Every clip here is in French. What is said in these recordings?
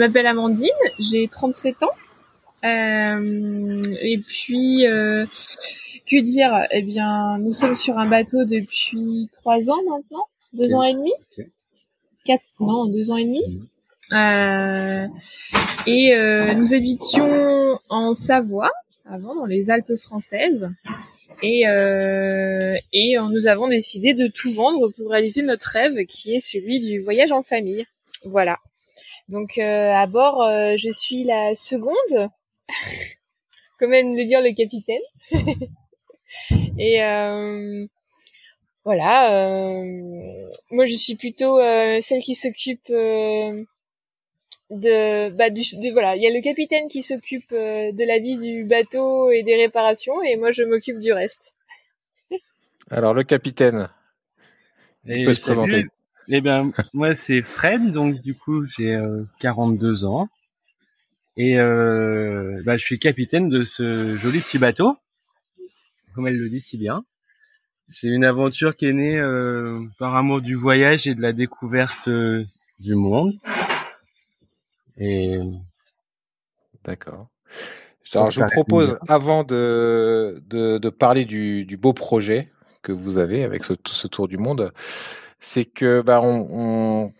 Je m'appelle Amandine, j'ai 37 ans. Euh, et puis, euh, que dire? Eh bien, nous sommes sur un bateau depuis trois ans maintenant, deux ans et demi, quatre, non, deux ans et demi. Euh, et nous habitions en Savoie, avant dans les Alpes françaises. Et, et nous avons décidé de tout vendre pour réaliser notre rêve qui est celui du voyage en famille. Voilà. Donc euh, à bord, euh, je suis la seconde, comme aime le dire le capitaine. Et euh, voilà, moi je suis plutôt celle qui s'occupe de, bah, du, de, voilà, il y a le capitaine qui s'occupe de la vie du bateau et des réparations, et moi je m'occupe du reste. Alors le capitaine, il peut se présenter. Eh ben, moi c'est Fred, donc du coup j'ai 42 euh, ans et euh, bah, je suis capitaine de ce joli petit bateau, comme elle le dit si bien. C'est une aventure qui est née euh, par amour du voyage et de la découverte du monde. Et d'accord. Alors, je vous propose, avant de, de, de parler du, du, beau projet que vous avez avec ce, ce tour du monde, c'est que bah, on, on,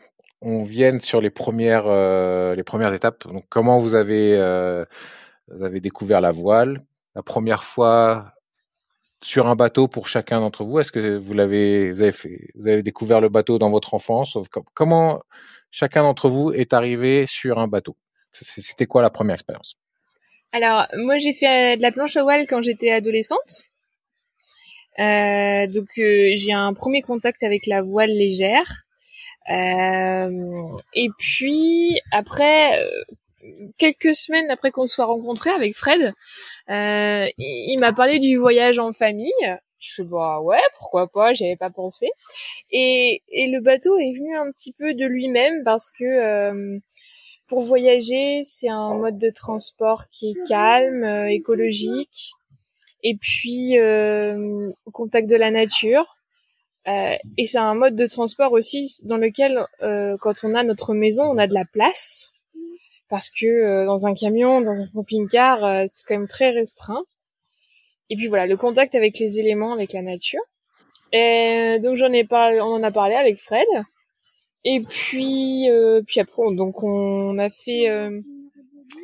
on vienne sur les premières, euh, les premières étapes. Donc, comment vous avez, euh, vous avez découvert la voile? La première fois sur un bateau pour chacun d'entre vous Est-ce que vous l'avez, vous avez fait, vous avez découvert le bateau dans votre enfance? Comment chacun d'entre vous est arrivé sur un bateau? C'était quoi la première expérience? Alors, moi, j'ai fait de la planche à voile quand j'étais adolescente. Euh, donc euh, j'ai un premier contact avec la voile légère. Euh, et puis après, quelques semaines après qu'on soit rencontrés avec Fred, euh, il, m'a parlé du voyage en famille. Je fais bah ouais, pourquoi pas, j'avais pas pensé. Et, et le bateau est venu un petit peu de lui-même parce que euh, pour voyager, c'est un mode de transport qui est calme, écologique, et puis euh, au contact de la nature. Euh, et c'est un mode de transport aussi dans lequel, euh, quand on a notre maison, on a de la place. Parce que euh, dans un camion, dans un camping-car, euh, c'est quand même très restreint. Et puis voilà, le contact avec les éléments, avec la nature. Et donc j'en ai parlé, on en a parlé avec Fred. Et puis, puis après, donc on a fait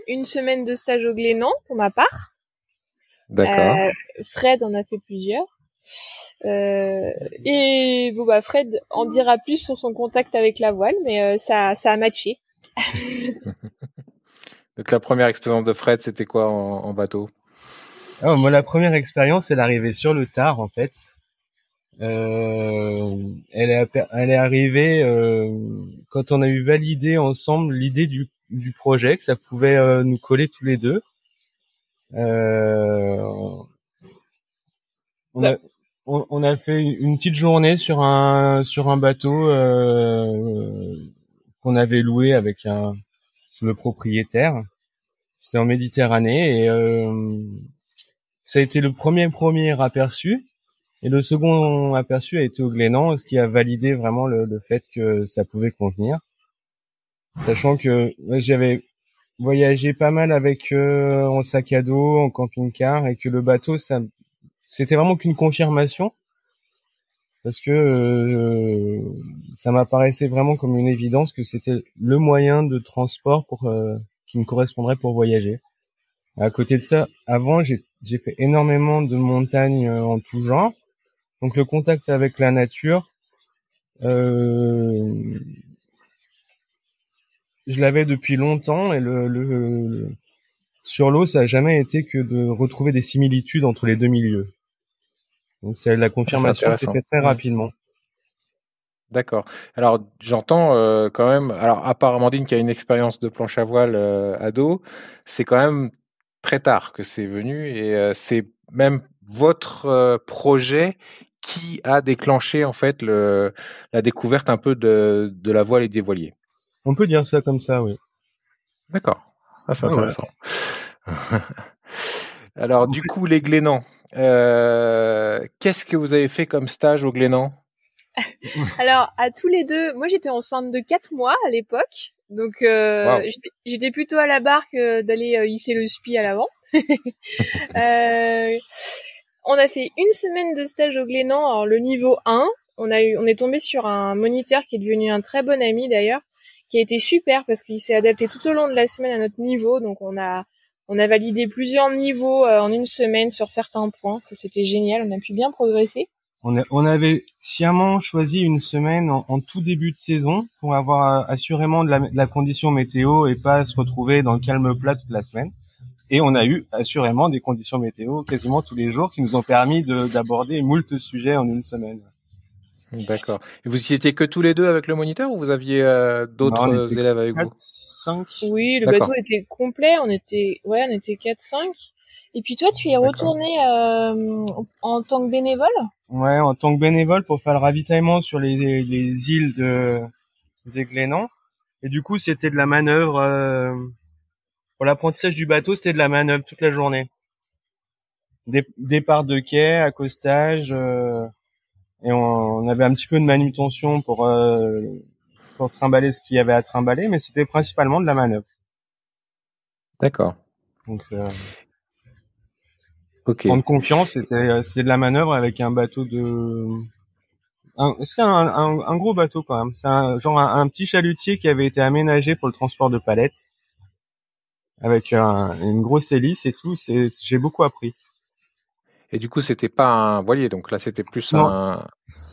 une semaine de stage au Glénan pour ma part. D'accord. Euh, Fred en a fait plusieurs. Euh, et bon bah Fred en dira plus sur son contact avec la voile, mais euh, ça, ça a matché. Donc la première expérience de Fred, c'était quoi en, bateau? Oh, Moi, la première expérience, elle est arrivée sur le tard en fait. Euh, elle, est, elle est arrivée euh, quand on a eu validé ensemble l'idée du, du projet, que ça pouvait euh, nous coller tous les deux. Euh, on, a, on, a fait une petite journée sur un sur un bateau euh, qu'on avait loué avec un le propriétaire. C'était en Méditerranée et euh, ça a été le premier premier aperçu. Et le second aperçu a été au Glénan, ce qui a validé vraiment le, le fait que ça pouvait convenir. Sachant que j'avais voyager pas mal avec eux en sac à dos, en camping-car, et que le bateau, ça, c'était vraiment qu'une confirmation parce que euh, ça m'apparaissait vraiment comme une évidence que c'était le moyen de transport pour euh, qui me correspondrait pour voyager. À côté de ça, avant j'ai j'ai fait énormément de montagnes euh, en tout genre, donc le contact avec la nature, euh, je l'avais depuis longtemps et le, le sur l'eau ça a jamais été que de retrouver des similitudes entre les deux milieux. Donc c'est la confirmation s'est fait très rapidement. D'accord. Alors j'entends euh, quand même. Alors à part Amandine qui a une expérience de planche à voile euh, ado, c'est quand même très tard que c'est venu et euh, c'est même votre projet qui a déclenché en fait le, la découverte un peu de, de la voile et des voiliers. On peut dire ça comme ça, oui. D'accord. Ah, c'est intéressant. Alors du coup les Glénans, euh, qu'est-ce que vous avez fait comme stage au Glénan Alors, à tous les deux, moi j'étais enceinte de 4 mois à l'époque, donc euh, j'étais plutôt à la barque euh, d'aller hisser le spi à l'avant. euh, on a fait une semaine de stage au Glénan, alors le niveau 1. On a eu, on est tombé sur un moniteur qui est devenu un très bon ami d'ailleurs, qui a été super parce qu'il s'est adapté tout au long de la semaine à notre niveau, donc on a on a validé plusieurs niveaux euh, en une semaine sur certains points. Ça, c'était génial. On a pu bien progresser. On, on avait sciemment choisi une semaine en, tout début de saison pour avoir euh, assurément de la, condition météo et pas se retrouver dans le calme plat toute la semaine. Et on a eu assurément des conditions météo quasiment tous les jours qui nous ont permis d'aborder moult sujets en une semaine. D'accord. Et vous y étiez que tous les deux avec le moniteur ou vous aviez euh, d'autres élèves avec 4, vous 5. Oui, le bateau était complet. On était, ouais, on était 4-5. Et puis toi, tu es retourné euh, en tant que bénévole? Ouais, en tant que bénévole pour faire le ravitaillement sur les, les îles de des Glénans. Et du coup, c'était de la manœuvre. Euh, pour l'apprentissage du bateau, c'était de la manœuvre toute la journée. départ de quai, accostage. Euh, et on, avait un petit peu de manutention pour euh, pour trimballer ce qu'il y avait à trimballer, mais c'était principalement de la manœuvre. D'accord. Donc euh, ok. Prendre confiance, c'était euh, c'est de la manœuvre avec un bateau de c'est un, un, un, gros bateau quand même. C'est un genre un, petit chalutier qui avait été aménagé pour le transport de palettes avec une grosse hélice et tout. C'est j'ai beaucoup appris. Et du coup, c'était pas un voilier, donc là, c'était plus un.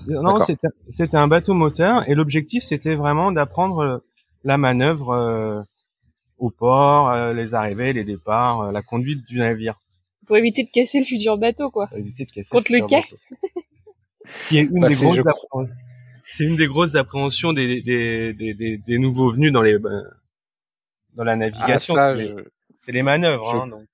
Non, c'était un bateau moteur, et l'objectif, c'était vraiment d'apprendre euh, la manœuvre euh, au port, euh, les arrivées, les départs, la conduite du navire. Pour éviter de casser le futur bateau, quoi. Pour éviter de casser Contre le, quai. Une bah. C'est une des grosses appréhensions des, des, des, des, nouveaux venus dans les dans la navigation. Ah, c'est les manœuvres, hein, donc.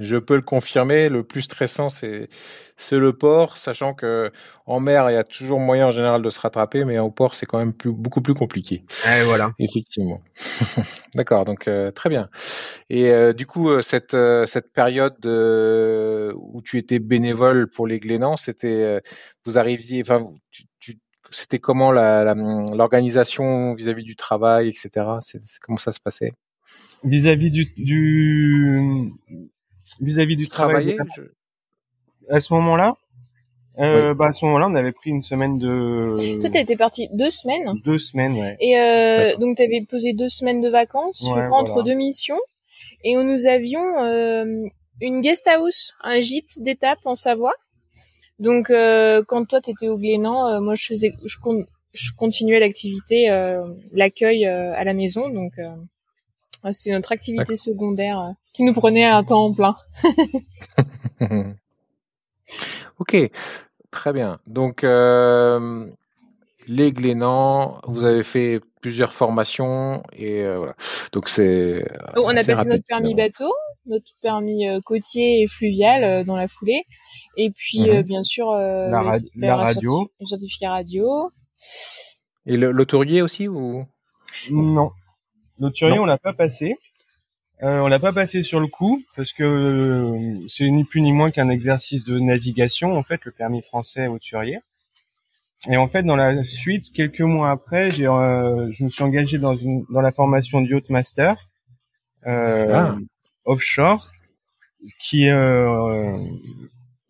Je peux le confirmer. Le plus stressant, c'est c'est le port, sachant que en mer, il y a toujours moyen en général de se rattraper, mais au port, c'est quand même plus, beaucoup plus compliqué. Et voilà. Effectivement. D'accord. Donc euh, très bien. Et euh, du coup, euh, cette cette période où tu étais bénévole pour les Glénans, c'était vous arriviez, enfin, tu, c'était comment l'organisation vis-à-vis du travail, etc. C'est, comment ça se passait? Vis-à-vis du, du vis-à-vis du travail. À ce moment-là, euh, bah à ce moment-là, on avait pris une semaine de. Toi, t'étais parti deux semaines. Deux semaines, ouais. Et euh, donc, t'avais posé deux semaines de vacances entre deux missions, et nous avions euh, une guest house, un gîte d'étape en Savoie. Donc, euh, quand toi t'étais au Glénan, euh, moi je faisais, je, je continuais l'activité, euh, l'accueil à la maison, donc. C'est notre activité secondaire euh, qui nous prenait un temps plein. ok, très bien. Donc, euh, les Glénans, vous avez fait plusieurs formations et euh, voilà. Donc c'est. Oh, on a passé notre permis bateau, notre permis côtier et fluvial dans la foulée, et puis mhm. bien sûr la, radio, le certificat radio. Et l'autorier aussi ou? Non, L'auturier, on l'a pas passé. Euh, on l'a pas passé sur le coup parce que euh, c'est ni plus ni moins qu'un exercice de navigation en fait le permis français auturier. Et en fait dans la suite quelques mois après j'ai euh, je me suis engagé dans une dans la formation du yacht master euh, ah. offshore qui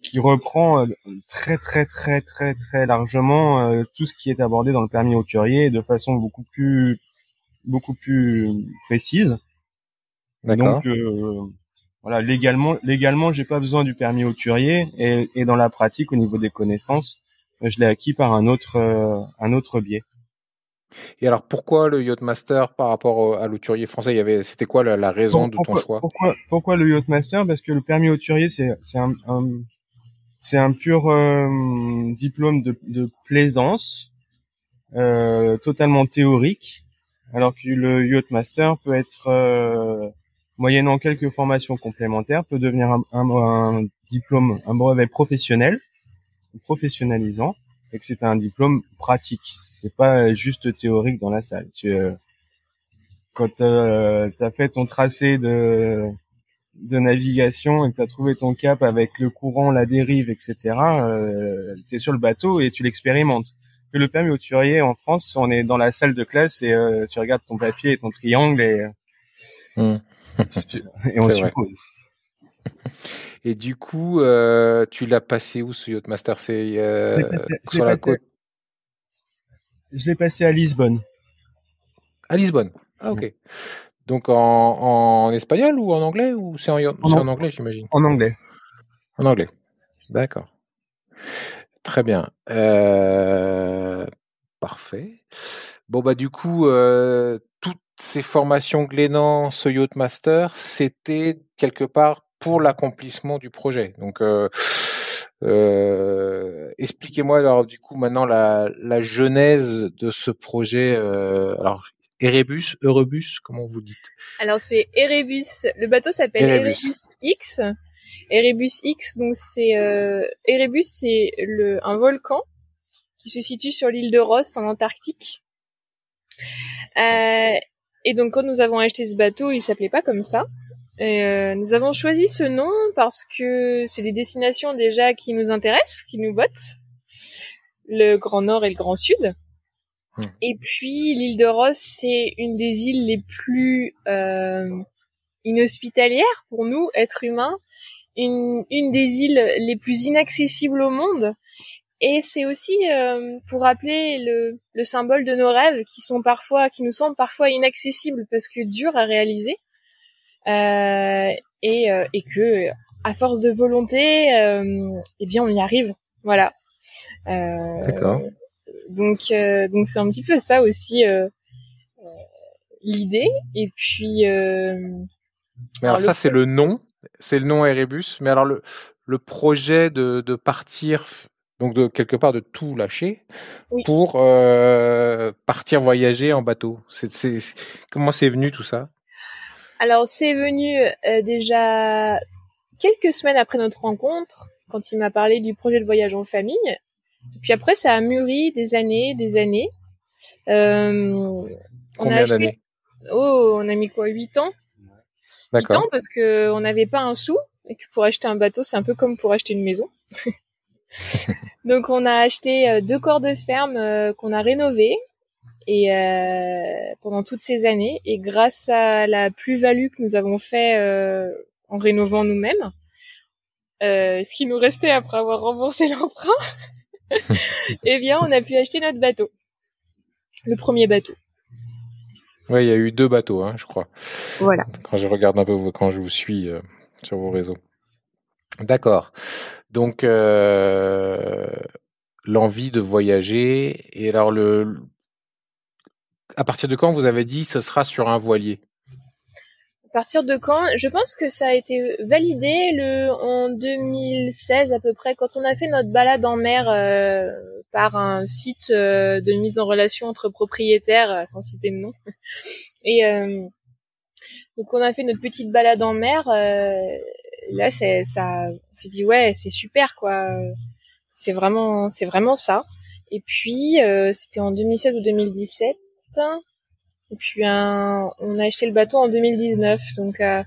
qui reprend très très très très très largement tout ce qui est abordé dans le permis hauturier de façon beaucoup plus beaucoup plus précise. Donc voilà, légalement, légalement, j'ai pas besoin du permis hauturier et, et dans la pratique, au niveau des connaissances, je l'ai acquis par un autre, euh, un autre biais. Et alors, pourquoi le Yachtmaster par rapport à l'hauturier français? Il y avait, c'était quoi la, raison de ton choix? pourquoi, pourquoi le Yachtmaster Parce que le permis hauturier, c'est, c'est un, c'est un pur euh, diplôme de, de plaisance, euh, totalement théorique, alors que le Yachtmaster peut être euh, moyennant quelques formations complémentaires, peut devenir un, un, diplôme, un brevet professionnel, professionnalisant, et que c'est un diplôme pratique. C'est pas juste théorique dans la salle. Tu, euh, quand euh, tu as fait ton tracé de, de navigation et que tu as trouvé ton cap avec le courant, la dérive, etc., euh, tu es sur le bateau et tu l'expérimentes. Que le permis hauturier en France, on est dans la salle de classe et euh, tu regardes ton papier et ton triangle et, mmh. et on suppose. Et du coup, euh, tu l'as passé où ce Yachtmaster? C'est euh, sur la côte? Je l'ai passé à Lisbonne. À Lisbonne. Ah ok. Donc en, en, espagnol ou en anglais ou c'est en, en, anglais j'imagine? En anglais. En anglais. D'accord. Très bien. Euh, parfait. Bon bah du coup, euh, ces formations Glénan, ce Yachtmaster, c'était quelque part pour l'accomplissement du projet. Donc, euh, euh, expliquez-moi alors du coup maintenant la, la genèse de ce projet. Euh, alors, Erebus, Erebus, comment vous dites? Alors c'est Erebus. Le bateau s'appelle Erebus. X. Erebus X, donc c'est euh, Erebus, c'est le un volcan qui se situe sur l'île de Ross en Antarctique. Euh, et donc quand nous avons acheté ce bateau, il s'appelait pas comme ça. Et euh, nous avons choisi ce nom parce que c'est des destinations déjà qui nous intéressent, qui nous bottent. Le Grand Nord et le Grand Sud. Hmm. Et puis l'île de Ross, c'est une des îles les plus euh, inhospitalières pour nous, êtres humains. Une, une des îles les plus inaccessibles au monde. Et c'est aussi euh, pour rappeler le, le symbole de nos rêves qui sont parfois, qui nous semblent parfois inaccessibles parce que durs à réaliser. Euh, et, euh, et que à force de volonté, euh, eh bien on y arrive. Voilà. D'accord. Donc donc c'est un petit peu ça aussi l'idée. Et puis. mais alors, ça c'est le nom, c'est le nom Erebus. Mais alors le le projet de, de partir donc de quelque part de tout lâcher pour euh, partir voyager en bateau. C'est, comment c'est venu tout ça? Alors c'est venu euh, déjà quelques semaines après notre rencontre, quand il m'a parlé du projet de voyage en famille. Et puis après, ça a mûri des années, des années. Euh, on a acheté... Oh, on a mis quoi, 8 ans? 8 ans parce que on n'avait pas un sou et que pour acheter un bateau, c'est un peu comme pour acheter une maison. Donc on a acheté euh, deux corps de ferme euh, qu'on a rénovés et euh, pendant toutes ces années et grâce à la plus-value que nous avons fait en rénovant nous-mêmes, ce qui nous restait après avoir remboursé l'emprunt, eh bien on a pu acheter notre bateau, le premier bateau. Oui, il y a eu deux bateaux, hein, je crois. Voilà. Quand je regarde un peu, quand je vous suis euh, sur vos réseaux. D'accord. Donc euh, l'envie de voyager et alors le à partir de quand vous avez dit ce sera sur un voilier? À partir de quand? Je pense que ça a été validé le en 2016 à peu près quand on a fait notre balade en mer euh, par un site euh, de mise en relation entre propriétaires euh, sans citer de nom. Et donc on a fait notre petite balade en mer. Là c'est ça, on s'est dit ouais c'est super quoi. C'est vraiment c'est vraiment ça. Et puis c'était en 2016 ou 2017 et puis on a acheté le bateau en 2019. Donc euh,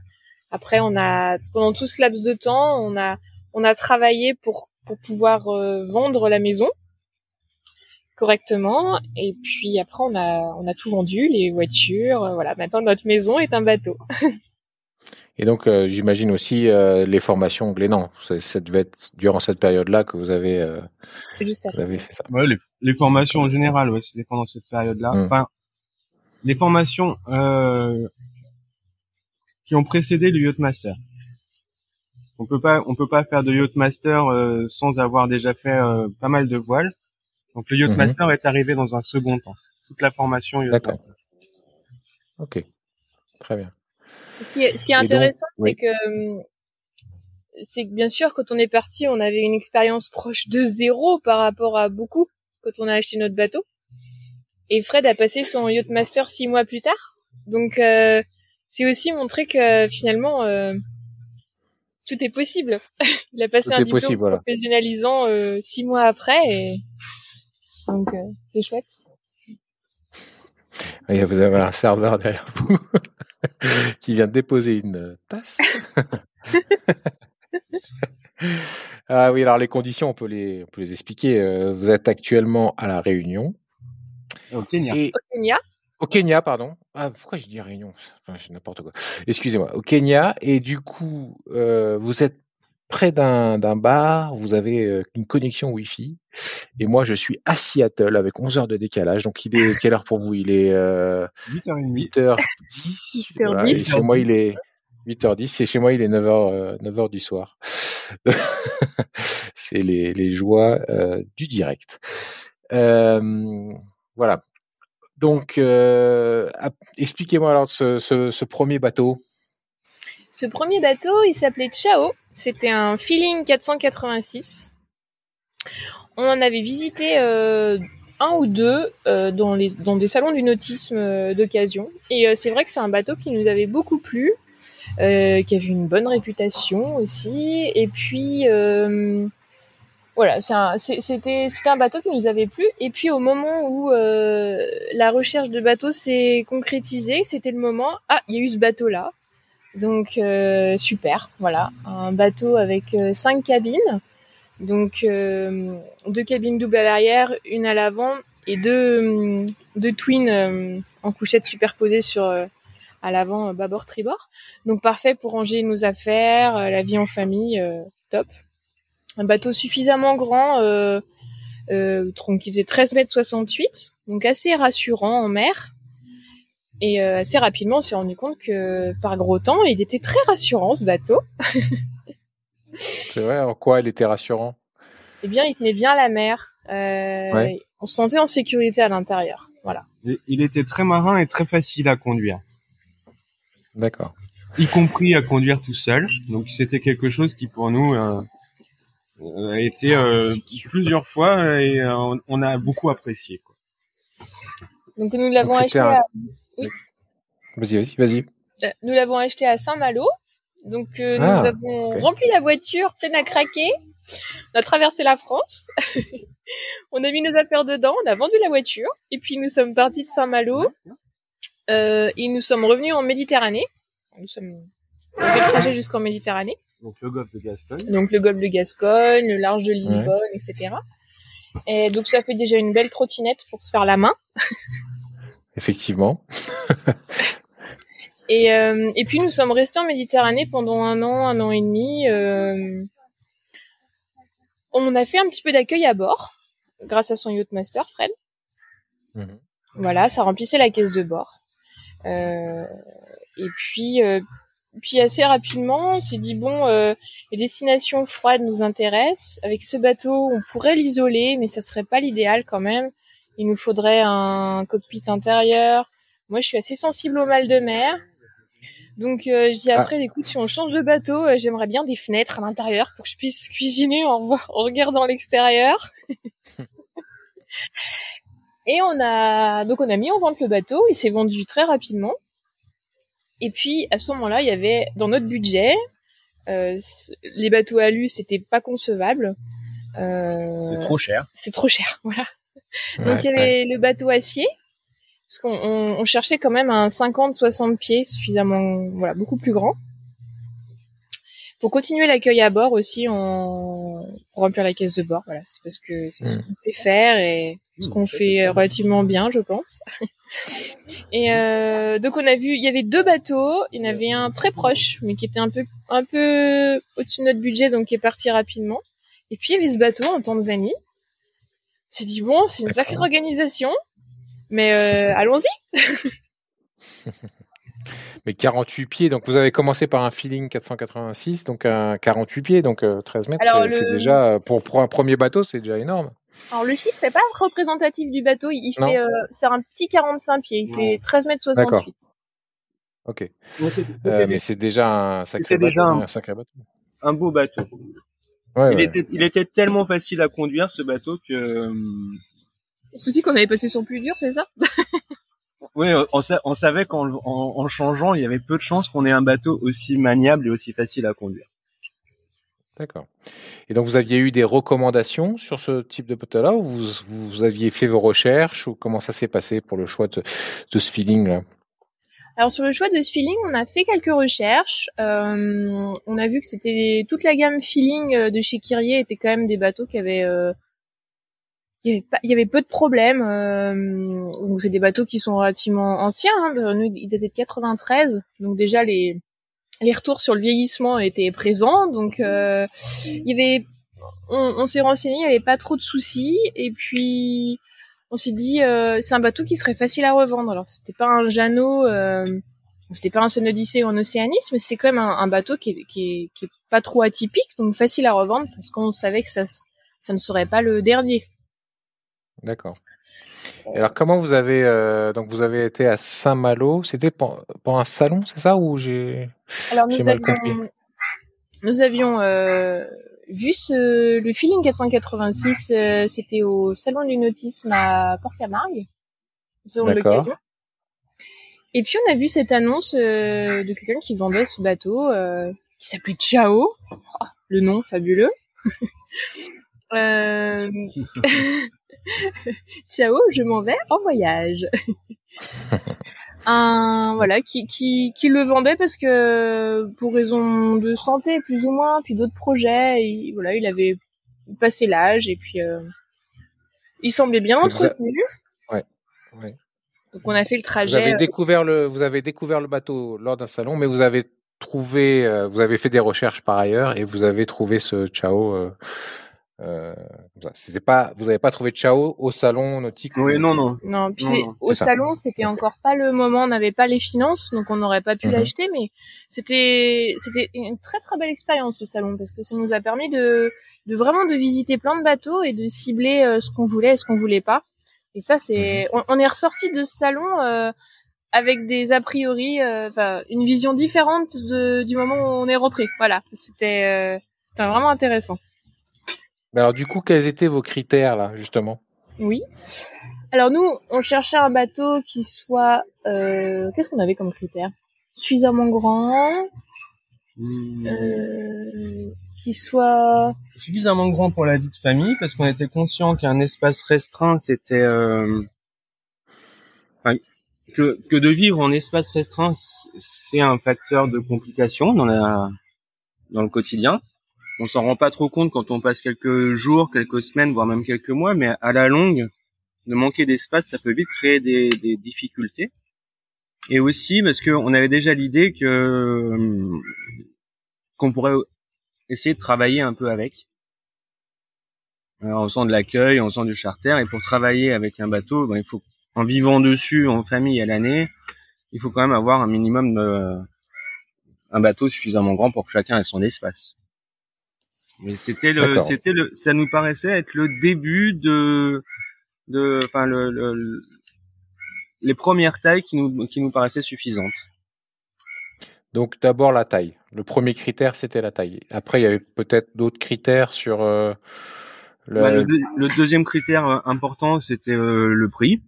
après, on a pendant tout ce laps de temps, on a on a travaillé pour pour pouvoir euh, vendre la maison correctement. Et puis après, on a on a tout vendu, les voitures. Euh, voilà, maintenant notre maison est un bateau. Et donc, euh, j'imagine aussi euh, les formations Glénan. Ça, ça devait être durant cette période-là que vous avez, euh, Juste vous avez fait ça. Ouais, les, les formations en général, ouais, c'était pendant cette période-là. Mm. Enfin, les formations euh, qui ont précédé le yacht master. On peut pas, on peut pas faire de yacht master euh, sans avoir déjà fait euh, pas mal de voiles. Donc le yacht Mhm. master est arrivé dans un second temps. Toute la formation yacht D'accord. master. Ok, très bien. Ce qui est, ce qui est intéressant, oui. c'est que hum, c'est que bien sûr, quand on est parti, on avait une expérience proche de zéro par rapport à beaucoup quand on a acheté notre bateau. Et Fred a passé son yacht master six mois plus tard. Donc euh, c'est aussi montrer que finalement euh, tout est possible. Il a passé Tout un diplôme possible, voilà. professionnalisant euh, six mois après et donc euh, c'est chouette. Et vous avez un serveur derrière vous qui vient de déposer une tasse. ah oui, alors les conditions, on peut les, on peut les expliquer. Euh, Vous êtes actuellement à la Réunion Au Kenya. et Kenya, au Kenya, pardon. Ah, pourquoi je dis Réunion? Enfin, C'est n'importe quoi. Excusez-moi. Au Kenya et du coup, euh, vous êtes près d'un d'un bar, vous avez euh, une connexion Wi-Fi et moi je suis à Seattle avec 11 heures de décalage. Donc il est quelle heure pour vous? Il est euh, 8h30. 8h10. 8h10. Voilà, et chez moi, il est 8h10 et chez moi, il est 9h, euh, 9h du soir. C'est les, les joies euh, du direct. Euh, voilà. Donc, euh, expliquez-moi alors ce, ce, ce premier bateau. Ce premier bateau, il s'appelait Chao. C'était un Feeling 486. On en avait visité euh, un ou deux euh, dans, les, dans des salons du nautisme euh, d'occasion. Et euh, c'est vrai que c'est un bateau qui nous avait beaucoup plu, euh, qui avait une bonne réputation aussi. Et puis, voilà, c'était un bateau qui nous avait plu. Et puis, au moment où euh, la recherche de bateau s'est concrétisée, c'était le moment, ah, il y a eu ce bateau-là. Donc euh, super, voilà, un bateau avec euh, cinq cabines, donc euh, deux cabines doubles à l'arrière, une à l'avant et deux deux twins euh, en couchette superposées sur à l'avant bâbord tribord. Donc parfait pour ranger nos affaires, la vie en famille, top. Un bateau suffisamment grand, euh, qui faisait 13 mètres 68, donc assez rassurant en mer. Et euh, assez rapidement, on s'est rendu compte que par gros temps, il était très rassurant ce bateau. C'est vrai, en quoi il était rassurant? Eh bien, il tenait bien la mer. Euh, Ouais. On se sentait en sécurité à l'intérieur. Voilà. Et Il était très marin et très facile à conduire. D'accord. y compris à conduire tout seul. Donc c'était quelque chose qui pour nous euh, euh, a été euh, plusieurs fois et euh, on- a beaucoup apprécié. Quoi. Donc nous l'avons acheté, un- à, Vas-y, vas-y, vas-y. euh, nous l'avons acheté à Saint-Malo. Donc euh, Ah, nous avons ok. rempli la voiture pleine à craquer. On a traversé la France. on a mis nos affaires dedans. On a vendu la voiture. Et puis nous sommes partis de Saint-Malo. Euh, et nous sommes revenus en Méditerranée. Nous sommes on a fait le trajet jusqu'en Méditerranée. Donc le golfe de Gascogne. donc le golfe de Gascogne, le large de Lisbonne, etc. Et donc ça fait déjà une belle trottinette pour se faire la main. Effectivement. Et, euh, et puis nous sommes restés en Méditerranée pendant un an, un an et demi. euh, on a fait un petit peu d'accueil à bord, grâce à son yacht master, Fred. Mhm. Voilà, ça remplissait la caisse de bord. Euh, et puis, puis assez rapidement, on s'est dit bon, euh, les destinations froides nous intéressent. Avec ce bateau, on pourrait l'isoler, mais ça serait pas l'idéal quand même. Il nous faudrait un cockpit intérieur. Moi, je suis assez sensible au mal de mer. Donc, euh, je dis Ah. après, écoute, si on change de bateau, euh, j'aimerais bien des fenêtres à l'intérieur pour que je puisse cuisiner en, regardant l'extérieur. Et on a donc on a mis en vente le bateau, il s'est vendu très rapidement. Et puis à ce moment-là, il y avait dans notre budget euh, les bateaux alu, c'était pas concevable. Euh, C'est trop cher. c'est trop cher, voilà. Donc il y avait le bateau acier, parce qu'on on, on cherchait quand même un 50-60 pieds, suffisamment, voilà, beaucoup plus grand. Pour continuer l'accueil à bord aussi, on pour remplir la caisse de bord, voilà, c'est parce que c'est ce Mm. qu'on sait faire et ce qu'on fait relativement bien, je pense. Et euh, donc on a vu, il y avait deux bateaux, il y en avait un très proche, mais qui était un peu un peu au-dessus de notre budget, donc qui est parti rapidement. Et puis il y avait ce bateau en Tanzanie. C'est dit bon, c'est une sacrée organisation, mais euh, allons-y. mais 48 pieds, donc vous avez commencé par un feeling 486, donc un 48 pieds, donc 13 euh, mètres. C'est déjà pour pour un premier bateau, c'est déjà énorme. Alors le chiffre n'est pas représentatif du bateau, il fait euh, c'est un petit 45 pieds, il fait 13 mètres 68. Ok. Euh, mais c'est déjà un sacré bateau, déjà un, sacré bateau. Un beau bateau. Il, Était, il était tellement facile à conduire ce bateau que. Euh... dit qu'on avait passé son plus dur, c'est ça? Oui, on, on savait qu'en en, changeant, il y avait peu de chances qu'on ait un bateau aussi maniable et aussi facile à conduire. D'accord. Et donc, vous aviez eu des recommandations sur ce type de bateau-là ou vous, vous, aviez fait vos recherches ou comment ça s'est passé pour le choix de, ce feeling-là? Alors sur le choix de ce feeling, on a fait quelques recherches. Euh, on a vu que c'était toute la gamme feeling euh, de chez Kyrie était quand même des bateaux qui avaient euh, il y avait, pas, y avait peu de problèmes. Euh, donc c'est des bateaux qui sont relativement anciens. Hein, nous, ils étaient de 93, donc déjà les les retours sur le vieillissement étaient présents, donc euh, il y avait, on, s'est renseigné, il n'y avait pas trop de soucis, et puis on s'est dit euh, c'est un bateau qui serait facile à revendre. Alors c'était pas un Jeannot, euh, c'était pas un Sun Odyssey ou un Océanis, mais c'est quand même un, bateau qui est, qui, est, pas trop atypique, donc facile à revendre parce qu'on savait que ça, ça ne serait pas le dernier. D'accord alors comment vous avez euh, donc vous avez été à Saint-Malo? C'était pour, un salon, c'est ça ou j'ai Alors nous mal avions, nous avions euh, vu ce, le feeling 486, euh, c'était au salon du nautisme à Port-Camargue, l'occasion. Et puis on a vu cette annonce de quelqu'un qui vendait ce bateau qui s'appelait Ciao. Oh, le nom fabuleux. euh... Ciao, je m'en vais en voyage. un voilà qui, qui qui le vendait parce que pour raison de santé plus ou moins puis d'autres projets et, voilà il avait passé l'âge et puis euh, il semblait bien entretenu ouais, ouais. donc on a fait le trajet vous avez euh, découvert le vous avez découvert le bateau lors d'un salon mais vous avez trouvé euh, vous avez fait des recherches par ailleurs et vous avez trouvé ce ciao euh, c'était pas, vous n'avez pas trouvé de Chao au salon nautique Oui, non, non. Non, puis au salon, c'était encore pas le moment, on n'avait pas les finances, donc on n'aurait pas pu mhm. l'acheter, mais c'était, c'était une très très belle expérience ce salon parce que ça nous a permis de, de vraiment de visiter plein de bateaux et de cibler euh, ce qu'on voulait et ce qu'on voulait pas. Et ça, c'est, mhm. on, est ressorti de ce salon euh, avec des a priori, euh, enfin, une vision différente de, du moment où on est rentré. Voilà, c'était, c'était vraiment intéressant alors du coup, quels étaient vos critères là, justement? Oui. Alors nous, on cherchait un bateau qui soit, euh, qu'est-ce qu'on avait comme critère? Suffisamment grand, hmm. euh, qui soit suffisamment grand pour la vie de famille, parce qu'on était conscient qu'un espace restreint, c'était euh... que, que de vivre en espace restreint, c'est un facteur de complication dans la dans le quotidien on s'en rend pas trop compte quand on passe quelques jours, quelques semaines, voire même quelques mois, mais à la longue, de manquer d'espace, ça peut vite créer des, difficultés. Et aussi parce qu'on avait déjà l'idée que euh, qu'on pourrait essayer de travailler un peu avec. en faisant de l'accueil, en faisant du charter, et pour travailler avec un bateau, ben, il faut, en vivant dessus, en famille à l'année, il faut quand même avoir un minimum de, un bateau suffisamment grand pour que chacun ait son espace. Mais c'était le, c'était le, ça nous paraissait être le début de, de, enfin le, le, les premières tailles qui nous, qui nous paraissaient suffisantes. Donc d'abord la taille. Le premier critère c'était la taille. Après il y avait peut-être d'autres critères sur. Euh, le... Bah, le... deuxième critère euh, important c'était euh, le prix.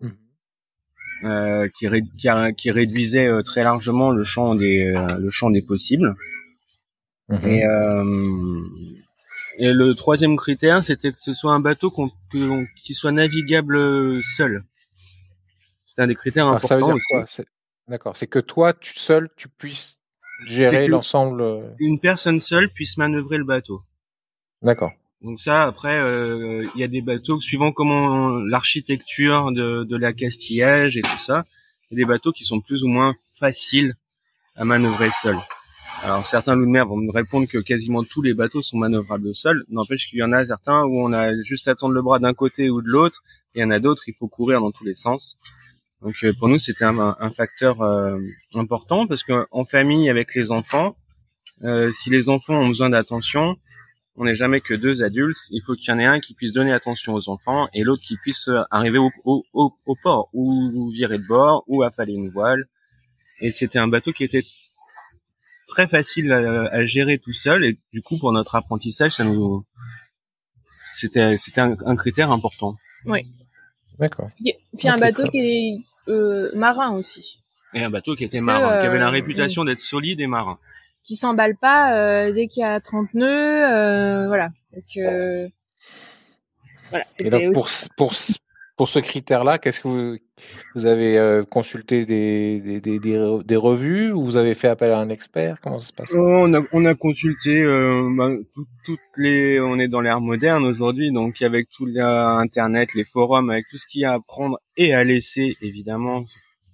Mmh. Euh, qui, qui, qui, réduisait euh, très largement le champ des le champ des possibles. Mhm. Et, euh, et le troisième critère, c'était que ce soit un bateau qui soit navigable seul. C'est un des critères importants. D'accord, c'est que toi, tu, seul, tu puisses gérer l'ensemble. Euh, une personne seule puisse manœuvrer le bateau. D'accord. Donc ça, après, euh, il y a des bateaux suivant comment l'architecture de, de la castillage et tout ça, il y a des bateaux qui sont plus ou moins faciles à manœuvrer seuls. Alors certains loups de mer vont me répondre que quasiment tous les bateaux sont manœuvrables seuls. N'empêche qu'il y en a certains où on a juste à tendre le bras d'un côté ou de l'autre, et il y en a d'autres il faut courir dans tous les sens. Donc euh, pour nous c'était un, un, facteur euh, important parce qu'en famille avec les enfants, euh, si les enfants ont besoin d'attention, on n'est jamais que deux adultes. Il faut qu'il y en ait un qui puisse donner attention aux enfants et l'autre qui puisse arriver au, au, au, port ou virer de bord ou affaler une voile. Et c'était un bateau qui était très facile à, gérer tout seul et du coup pour notre apprentissage ça nous c'était c'était un, critère important. Oui. D'accord. Puis un bateau qui est euh, marin aussi. Et un bateau qui était marin, qui avait la euh, réputation d'être solide et marin. Qui s'emballe pas euh, dès qu'il y a 30 nœuds, euh, voilà. Donc, euh, voilà, c'était aussi... pour, pour, pour ce critère-là, qu'est-ce que vous, vous avez euh, consulté des, des, des, des, revues ou vous avez fait appel à un expert? Comment ça se passe? On, a, on a consulté euh, bah, toutes les. On est dans l'ère moderne aujourd'hui, donc avec tout l'internet, les forums, avec tout ce qu'il y a à prendre et à laisser, évidemment,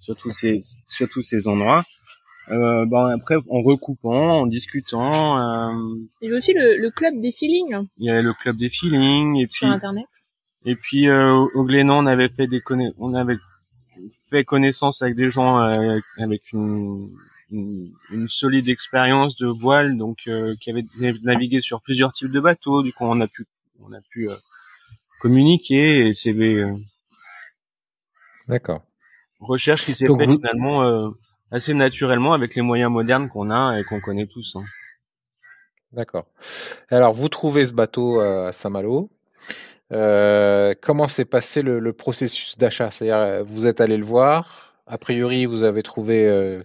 sur tous ces sur tous ces endroits. Euh, bah, après, en recoupant, en discutant. Euh, il y a aussi le, le club des feelings. Il y a le club des feelings et sur puis internet et puis euh, au Glénan, on avait fait des on avait fait connaissance avec des gens euh, avec une, une, solide expérience de voile, donc euh, qui avaient navigué sur plusieurs types de bateaux. Du coup, on a pu on a pu euh, communiquer et c'est D'accord. Recherche qui s'est faite finalement assez naturellement avec les moyens modernes qu'on a et qu'on connaît tous. Hein. D'accord. Alors, vous trouvez ce bateau à Saint-Malo. Euh, comment s'est passé le, processus d'achat? C'est-à-dire, euh, vous êtes allé le voir, a priori, vous avez trouvé euh,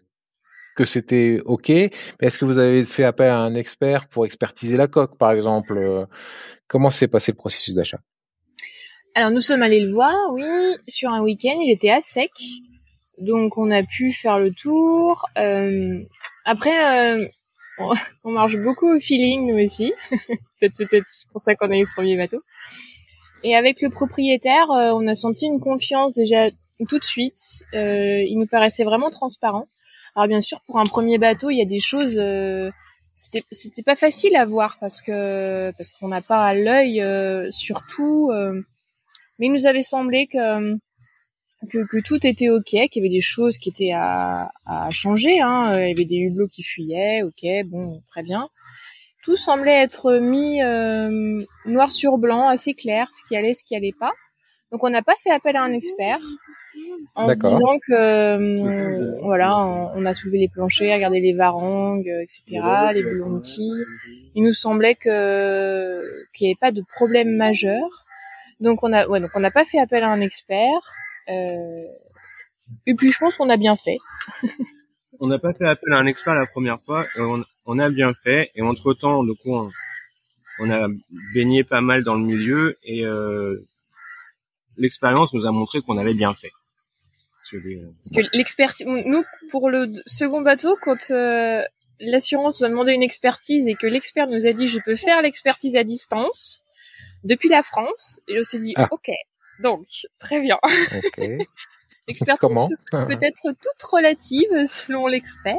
que c'était OK, mais est-ce que vous avez fait appel à un expert pour expertiser la coque, par exemple Comment s'est passé le processus d'achat? Alors, nous sommes allés le voir, oui, sur un week-end, il était à sec, donc on a pu faire le tour. Après, on, marche beaucoup au feeling, nous aussi. c'est peut-être pour ça qu'on a eu ce premier bateau. Et avec le propriétaire, euh, on a senti une confiance déjà tout de suite. Euh, il nous paraissait vraiment transparent. Alors bien sûr, pour un premier bateau, il y a des choses. Euh, c'était c'était pas facile à voir parce que parce qu'on n'a pas l'œil euh, surtout. Euh, mais il nous avait semblé que, que que tout était ok, qu'il y avait des choses qui étaient à, à changer. Hein. Il y avait des hublots qui fuyaient. Ok, bon, très bien tout semblait être mis euh, noir sur blanc, assez clair, ce qui allait, ce qui allait pas. Donc on n'a pas fait appel à un expert en se disant que euh, voilà, on, a soulevé les planchers, regardé les varangues, etc., les boulons Il nous semblait que qu'il n'y avait pas de problème majeur. Donc on a ouais, donc on n'a pas fait appel à un expert. Euh, et puis je pense qu'on a bien fait. on n'a pas fait appel à un expert la première fois. On, on a bien fait et entre temps, du coup, on, a baigné pas mal dans le milieu et euh, l'expérience nous a montré qu'on avait bien fait. Parce que l'expertise, nous pour le second bateau, quand euh, l'assurance nous a demandé une expertise et que l'expert nous a dit je peux faire l'expertise à distance depuis la France, et on s'est dit ah. ok, donc très bien. L'expertise peut, être toute relative selon l'expert.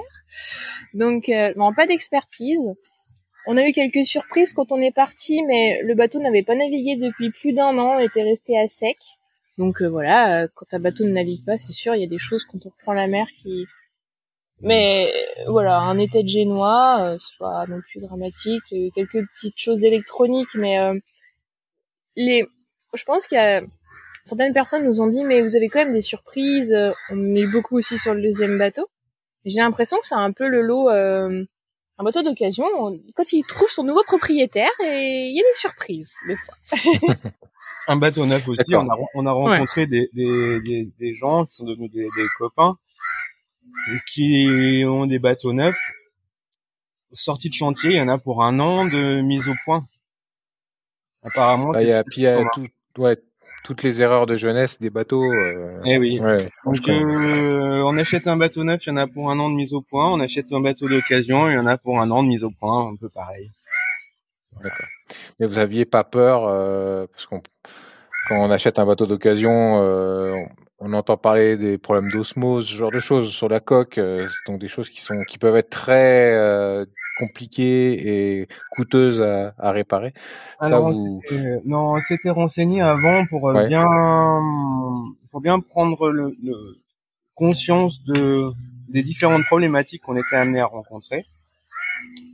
Donc, euh, non, pas d'expertise. On a eu quelques surprises quand on est parti, mais le bateau n'avait pas navigué depuis plus d'un an, était resté à sec. Donc euh, voilà, euh, quand un bateau ne navigue pas, c'est sûr, il y a des choses quand on reprend la mer qui... Mais voilà, un état de génois, c'est pas non plus dramatique. quelques petites choses électroniques, mais les... Je pense qu'il y a certaines personnes nous ont dit mais vous avez quand même des surprises. On est beaucoup aussi sur le deuxième bateau. J'ai l'impression que c'est un peu le lot, euh, un bateau d'occasion. Quand il trouve son nouveau propriétaire, et il y a des surprises des fois. un bateau neuf aussi. On a, on a rencontré des, des, des, des, gens qui sont devenus des, des copains qui ont des bateaux neufs sortis de chantier. Il y en a pour un an de mise au point. Apparemment. Bah, il y a, puis il y a tout, ouais, toutes les erreurs de jeunesse des bateaux. Euh, eh oui. Donc euh, on achète un bateau neuf, il y en a pour un an de mise au point. On achète un bateau d'occasion, il y en a pour un an de mise au point, un peu pareil. D'accord. Et vous aviez pas peur euh, parce qu'on quand on achète un bateau d'occasion, euh, on entend parler des problèmes d'osmose, ce genre de choses sur la coque. Euh, donc des choses qui sont qui peuvent être très euh, compliquées et coûteuses à, à réparer. Alors, vous... non, on s'était renseigné avant pour bien pour bien prendre le, le conscience de des différentes problématiques qu'on était amené à rencontrer.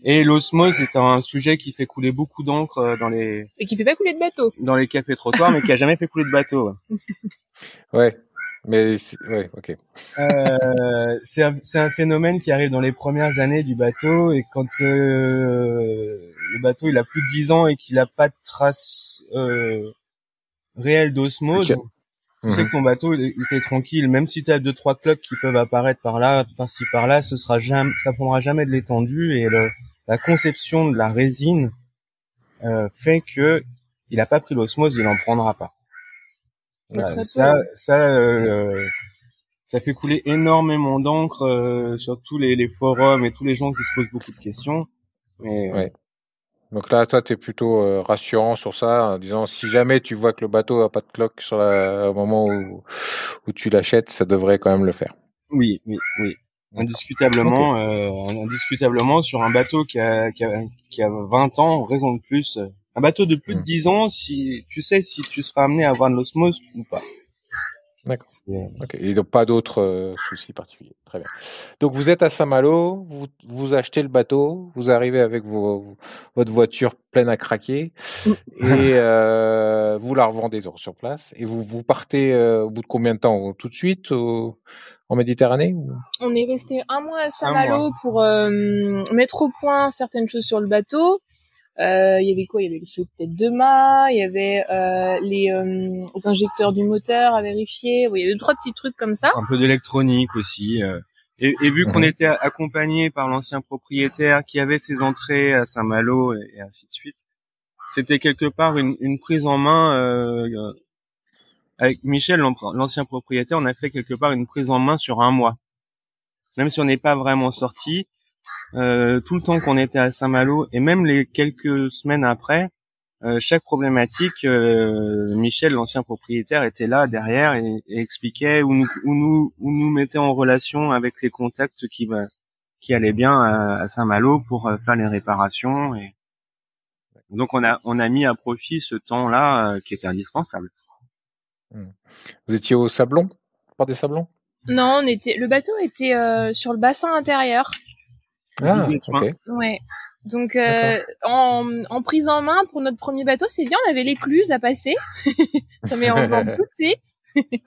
Et l'osmose est un sujet qui fait couler beaucoup d'encre euh, dans les et qui fait pas couler de bateau dans les cafés trottoirs, mais qui a jamais fait couler de bateau. Ouais, mais ouais, ok. Euh, c'est un, un, phénomène qui arrive dans les premières années du bateau et quand euh, le bateau il a plus de 10 ans et qu'il a pas de traces euh, réelles d'osmose, tu sais mhm. que ton bateau il, est tranquille, même si tu as deux trois cloques qui peuvent apparaître par là, par-ci par-là, ce sera jamais, ça prendra jamais de l'étendue et le, la conception de la résine euh, fait que il a pas pris l'osmose, il en prendra pas. Ça, ça, euh, ça fait couler énormément d'encre euh, sur tous les, les, forums et tous les gens qui se posent beaucoup de questions. Mais, ouais. Donc là, toi, tu es plutôt euh, rassurant sur ça, en disant si jamais tu vois que le bateau a pas de cloque sur la, au moment où, où tu l'achètes, ça devrait quand même le faire. Oui, oui, oui indiscutablement, euh, indiscutablement sur un bateau qui a, qui a, qui a 20 ans, raison de plus. Un bateau de plus de 10 hmm. ans, si tu sais si tu seras amené à avoir de l'osmose ou pas. D'accord. Okay. Et donc pas d'autres euh, soucis particuliers. Très bien. Donc vous êtes à Saint-Malo, vous, vous achetez le bateau, vous arrivez avec vos, votre voiture pleine à craquer hmm. et euh, vous la revendez sur place et vous vous partez euh, au bout de combien de temps? Tout de suite en Méditerranée ou... On est resté un mois à Saint-Malo pour euh, mettre au point certaines choses sur le bateau. Euh, il y avait quoi? Il y avait le saut de tête de mât, il y avait euh, les, euh, injecteurs du moteur à vérifier. il y avait trois petits trucs comme ça. Un peu d'électronique aussi. Euh. Et, et, vu qu'on mhm. était accompagné par l'ancien propriétaire qui avait ses entrées à Saint-Malo et, et, ainsi de suite, c'était quelque part une, une prise en main euh, avec Michel, l'ancien propriétaire, on a fait quelque part une prise en main sur un mois. Même si on n'est pas vraiment sorti, euh, tout le temps qu'on était à Saint-Malo et même les quelques semaines après, euh, chaque problématique, euh, Michel, l'ancien propriétaire, était là derrière et, expliquait ou nous, ou nous, ou nous mettait en relation avec les contacts qui, qui allaient bien à, Saint-Malo pour euh, faire les réparations. Et... Donc on a, on a mis à profit ce temps-là euh, qui était indispensable. Hmm. Vous étiez au Sablon Par des Sablons? Non, on était. Le bateau était euh, sur le bassin intérieur. Ah. Ouais. Donc euh, en, en, prise en main pour notre premier bateau, c'est bien, on avait l'écluse à passer. Ça met en vente tout de suite.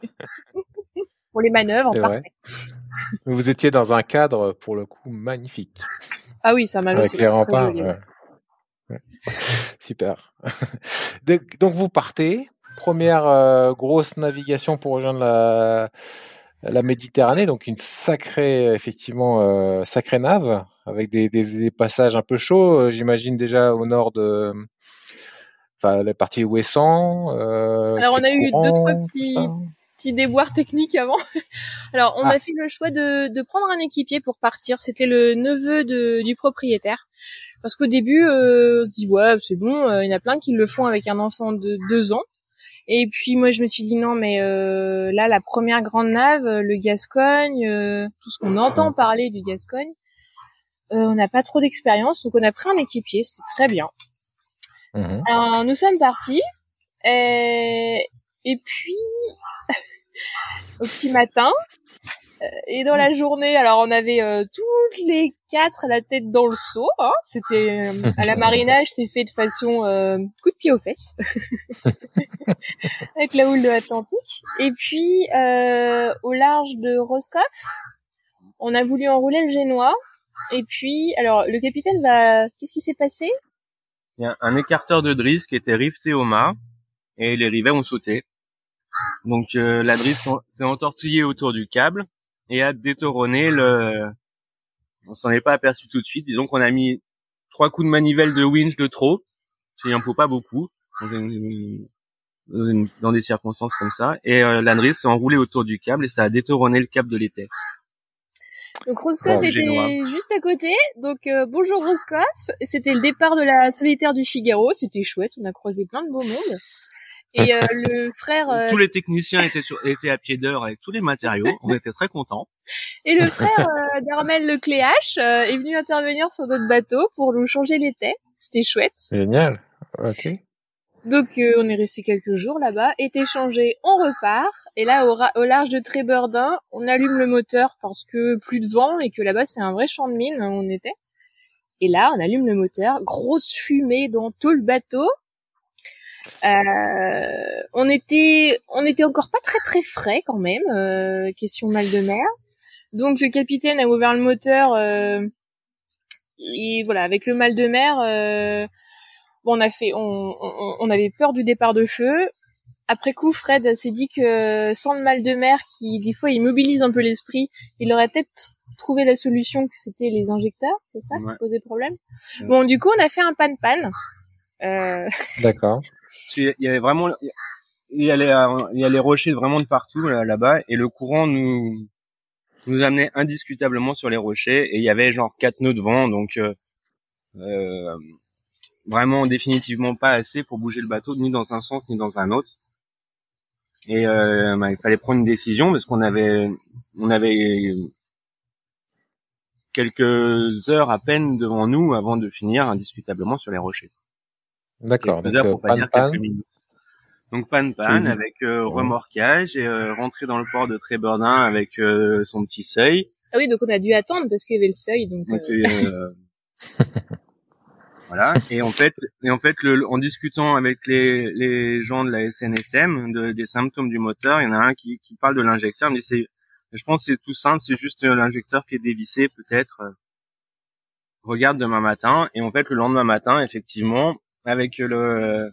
pour les manœuvres, parfait. Vous étiez dans un cadre pour le coup magnifique. Ah oui, ça m'a c'est très joli. Super. Donc vous partez, première euh, grosse navigation pour rejoindre la, la Méditerranée, donc une sacrée, effectivement, euh, sacrée nave, avec des, des, passages un peu chauds, euh, j'imagine déjà au nord de, enfin, la partie ouessant. Alors on a eu deux trois petits, petits déboires techniques avant. Alors on ah. a fait le choix de, de prendre un équipier pour partir. C'était le neveu de, du propriétaire. Parce qu'au début, on se dit ouais c'est bon, il y en a plein qui le font avec un enfant de deux ans. Et puis moi je me suis dit non mais euh, là la première grande nave, euh, le Gascogne, euh, tout ce qu'on entend parler du Gascogne, on n'a pas trop d'expérience donc on a pris un équipier, c'est très bien. Mhm. Alors, nous sommes partis et, et puis au petit matin, euh, et dans la journée, alors on avait euh, toutes les quatre la tête dans le seau. Hein. C'était euh, à la marinage, c'est fait de façon coup de pied aux fesses avec la houle de l'Atlantique. Et puis au large de Roscoff, on a voulu enrouler le génois. Et puis, alors le capitaine va, qu'est-ce qui s'est passé? Il y a un écarteur de drisse qui était rifté au mât et les rivets ont sauté. Donc la drisse s'est entortillée autour du câble et a détoronné le. On s'en est pas aperçu tout de suite. Disons qu'on a mis trois coups de manivelle de winch de trop. Il en faut pas beaucoup dans, des circonstances comme ça. Et euh, s'est enroulée autour du câble et ça a détoronné le câble de l'été. Donc Roscoff était juste à côté. Donc euh, bonjour Roscoff. C'était le départ de la solitaire du Figaro. C'était chouette. On a croisé plein de beaux mondes. Et euh, le frère. Euh, tous les techniciens étaient, sur, étaient à pied d'heure avec tous les matériaux. On était très contents. Et le frère d'Armel Lecléache est venu intervenir sur notre bateau pour nous changer les têtes. C'était chouette. Génial. Ok. Donc euh, on est resté quelques jours là-bas, été changé, on repart. Et là au, large de Trébordin, on allume le moteur parce que plus de vent et que là-bas c'est un vrai champ de mine où on était. Et là on allume le moteur, grosse fumée dans tout le bateau. Euh, on était on était encore pas très très frais quand même, euh, question mal de mer. Donc le capitaine a ouvert le moteur et voilà avec le mal de mer on a fait, on, avait peur du départ de feu. Après coup, Fred s'est dit que sans le mal de mer, qui des fois il mobilise un peu l'esprit, il aurait peut-être trouvé la solution que c'était les injecteurs, c'est ça qui posait problème. Bon, du coup, on a fait un pan-pan. Euh... D'accord. Il y avait vraiment, il y allait, il y allait rocher vraiment de partout là-bas, et le courant nous nous amenait indiscutablement sur les rochers, et il y avait genre quatre nœuds de vent, donc euh, euh vraiment définitivement pas assez pour bouger le bateau ni dans un sens ni dans un autre. Et euh, bah, il fallait prendre une décision parce qu'on avait on avait quelques heures à peine devant nous avant de finir indiscutablement sur les rochers. D'accord. Donc, euh, pan, pan. donc pan pan avec euh, remorquage et euh, rentrer dans le port de Trébordin avec euh, son petit seuil. Ah oui, donc on a dû attendre parce qu'il y avait le seuil. Donc, Voilà. Et en fait, et en fait, le, en discutant avec les, les gens de la SNSM de, des symptômes du moteur, il y en a un qui, qui parle de l'injecteur. Mais c'est, je pense que c'est tout simple, c'est juste l'injecteur qui est dévissé peut-être. Regarde demain matin. Et en fait, le lendemain matin, effectivement, avec le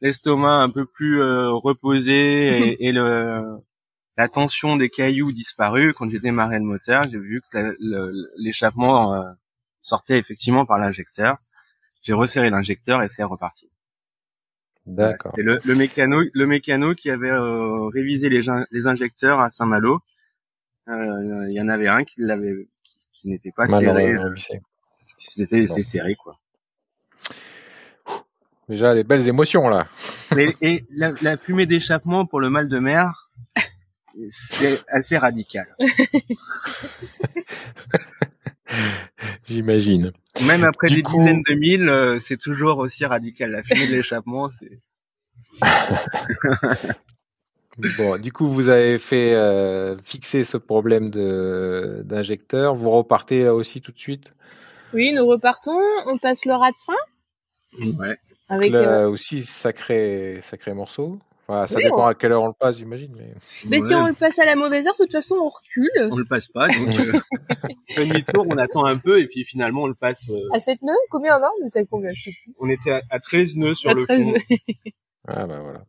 l'estomac un peu plus euh, reposé et, le la tension des cailloux disparue, quand j'ai démarré le moteur, j'ai vu que l'échappement euh, sortait effectivement par l'injecteur j'ai resserré l'injecteur et c'est reparti. D'accord. C'était le, le, mécano, le mécano qui avait euh, révisé les, les injecteurs à Saint-Malo. Euh, il y en avait un qui l'avait, qui, n'était pas serré, euh, qui s'était serré quoi. Déjà les belles émotions là. Mais, et la, la fumée d'échappement pour le mal de mer, c'est assez radical. J'imagine. Même après des dizaines de mille, euh, c'est toujours aussi radical. La fumée de l'échappement, c'est. bon, du coup, vous avez fait euh, fixer ce problème de d'injecteur. Vous repartez là aussi tout de suite? Oui, nous repartons. On passe le Ratsin. Ouais. Avec là, euh, aussi sacré sacré morceau ça dépend à quelle heure on le passe, j'imagine. Mais, mais si on le passe à la mauvaise heure, de toute façon, on recule. On le passe pas, donc euh, on fait demi-tour, on attend un peu, et puis finalement, on le passe. Euh... À 7 nœuds? Combien on a On était combien? On était à, à 13 nœuds sur à le 13 fond. ah bah voilà.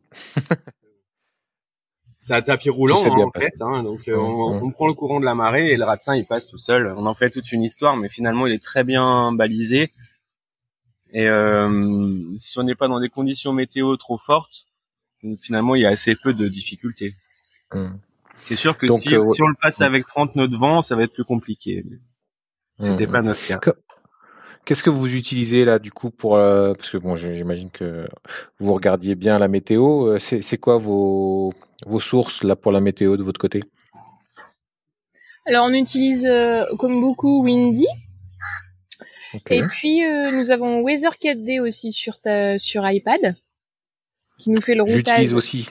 C'est un tapis roulant hein, en fait, hein, donc euh, on, on, prend le courant de la marée et le ratsin il passe tout seul. On en fait toute une histoire, mais finalement il est très bien balisé. Et euh, si on n'est pas dans des conditions météo trop fortes, finalement, il y a assez peu de difficultés. Hmm. C'est sûr que si, euh, si, on le passe avec 30 nœuds de vent, ça va être plus compliqué. C'était hmm. pas notre cas. Qu'est-ce que vous utilisez là du coup pour euh, parce que bon j'imagine que vous regardiez bien la météo. Euh, c'est quoi vos vos sources là pour la météo de votre côté? Alors on utilise comme beaucoup Windy. Et puis nous avons Weather 4D aussi sur sur iPad qui nous fait le routage. J'utilise aussi.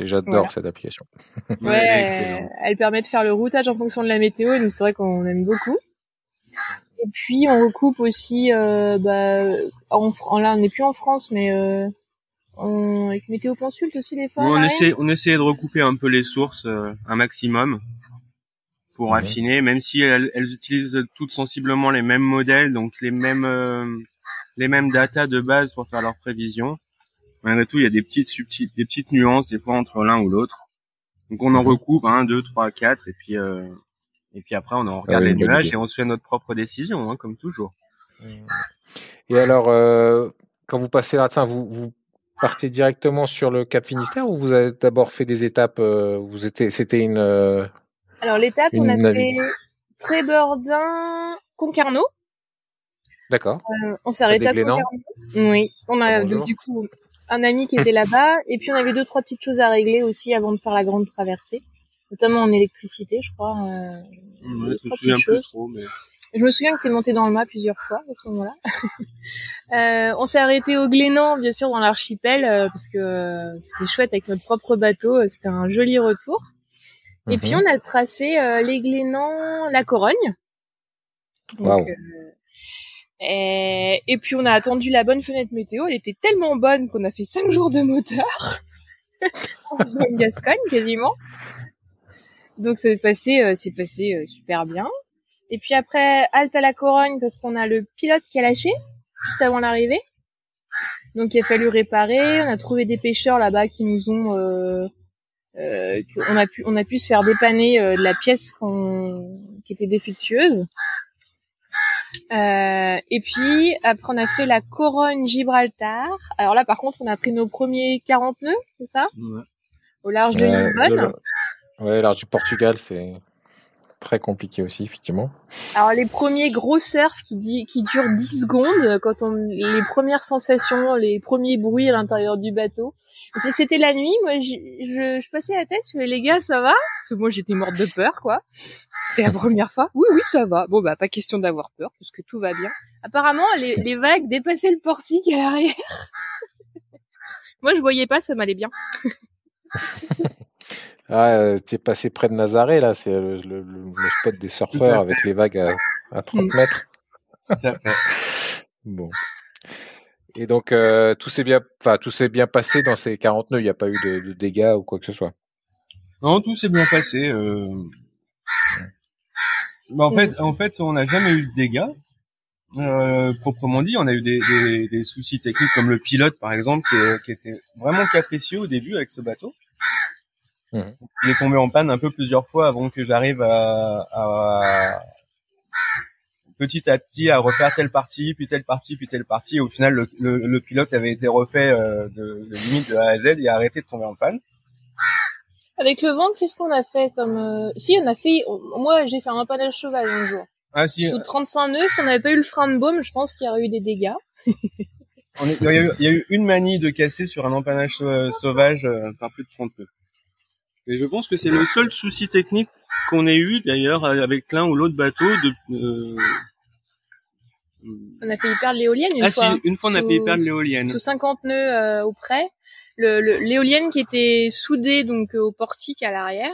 J'adore cette application. ouais, elle permet de faire le routage en fonction de la météo et c'est vrai qu'on aime beaucoup. Et puis on recoupe aussi, euh, bah, en, là on n'est plus en France, mais euh, on, avec Météo Consulte aussi des fois. on essaie, on essaie de recouper un peu les sources euh, un maximum pour affiner, même si elles, elles, utilisent toutes sensiblement les mêmes modèles, donc les mêmes euh, les mêmes datas de base pour faire leurs prévisions malgré tout, il y a des petites subtiles, des petites nuances des fois entre l'un ou l'autre. Donc on en mhm. recoupe un, deux, trois, quatre, et puis euh, et puis après on en regarde les nuages et on se fait notre propre décision, hein, comme toujours. Et alors, euh, quand vous passez là, vous, vous partez directement sur le Cap Finistère ou vous avez d'abord fait des étapes euh, Vous étiez, c'était une. alors l'étape, on a fait Trébordin, Concarneau. D'accord. Euh, on s'est arrêté à Concarneau. Oui. On a du coup un ami qui était là-bas et puis on avait deux trois petites choses à régler aussi avant de faire la grande traversée, notamment en électricité, je crois. Euh, ouais, je me souviens plus trop, mais. Je me souviens que tu es monté dans le mât plusieurs fois à ce moment-là. euh, on s'est arrêté au Glénan, bien sûr, dans l'archipel, euh, parce que euh, c'était chouette avec notre propre bateau. Euh, c'était un joli retour. Et puis mhm. on a tracé les Glénans, la Corogne. Donc, et, et, puis on a attendu la bonne fenêtre météo. Elle était tellement bonne qu'on a fait cinq jours de moteur. en Gascogne quasiment. Donc c'est passé, c'est passé super bien. Et puis après, halte à la Corogne parce qu'on a le pilote qui a lâché juste avant l'arrivée. Donc il a fallu réparer. On a trouvé des pêcheurs là-bas qui nous ont, euh, euh, on a pu, on a pu se faire dépanner euh, de la pièce qu'on, qui était défectueuse. Euh, et puis après on a fait la Corogne Gibraltar. Alors là par contre on a pris nos premiers 40 nœuds, c'est ça ouais. Au large de Lisbonne. Ouais, large du Portugal, c'est très compliqué aussi, effectivement. Alors les premiers gros surfs qui, qui durent 10 secondes, quand on les premières sensations, les premiers bruits à l'intérieur du bateau. C'était la nuit, moi je, je, passais la tête, je fais les gars ça va? Parce que moi j'étais morte de peur quoi. C'était la première fois. Oui oui ça va. Bon bah pas question d'avoir peur parce que tout va bien. Apparemment les, les vagues dépassaient le portique à l'arrière. moi je voyais pas, ça m'allait bien. Ah, euh, tu es passé près de Nazaré, là, c'est le, le, le, spot des surfeurs avec les vagues à, à 30 mm. mètres. bon. Et donc, euh, tout s'est bien, enfin, tout s'est bien passé dans ces 40 nœuds. Il n'y a pas eu de, de, dégâts ou quoi que ce soit. Non, tout s'est bien passé. Euh... Bah, en fait, en fait, on n'a jamais eu de dégâts. Euh, proprement dit, on a eu des, des, des, soucis techniques comme le pilote, par exemple, qui, qui était vraiment capricieux au début avec ce bateau. Mhm. Il est tombé en panne un peu plusieurs fois avant que j'arrive à, à, petit à petit à refaire telle partie, puis telle partie, puis telle partie. Et au final, le, le, le pilote avait été refait euh, de, de, limite de A à Z et a arrêté de tomber en panne. Avec le vent, qu'est-ce qu'on a fait comme euh... Si, on a fait. Moi, j'ai fait un panel cheval un jour. Ah si. Sous 35 nœuds, si on n'avait pas eu le frein de baume, je pense qu'il y aurait eu des dégâts. il, y a eu, il, y a eu, une manie de casser sur un empannage sauvage euh, par plus de 30 nœuds. Et je pense que c'est le seul souci technique qu'on ait eu d'ailleurs avec l'un ou l'autre bateau. De, euh... On a failli perdre l'éolienne une ah, fois. Si, une fois on a failli perdre l'éolienne. Sous 50 nœuds euh, auprès. L'éolienne le, qui était soudée donc au portique à l'arrière,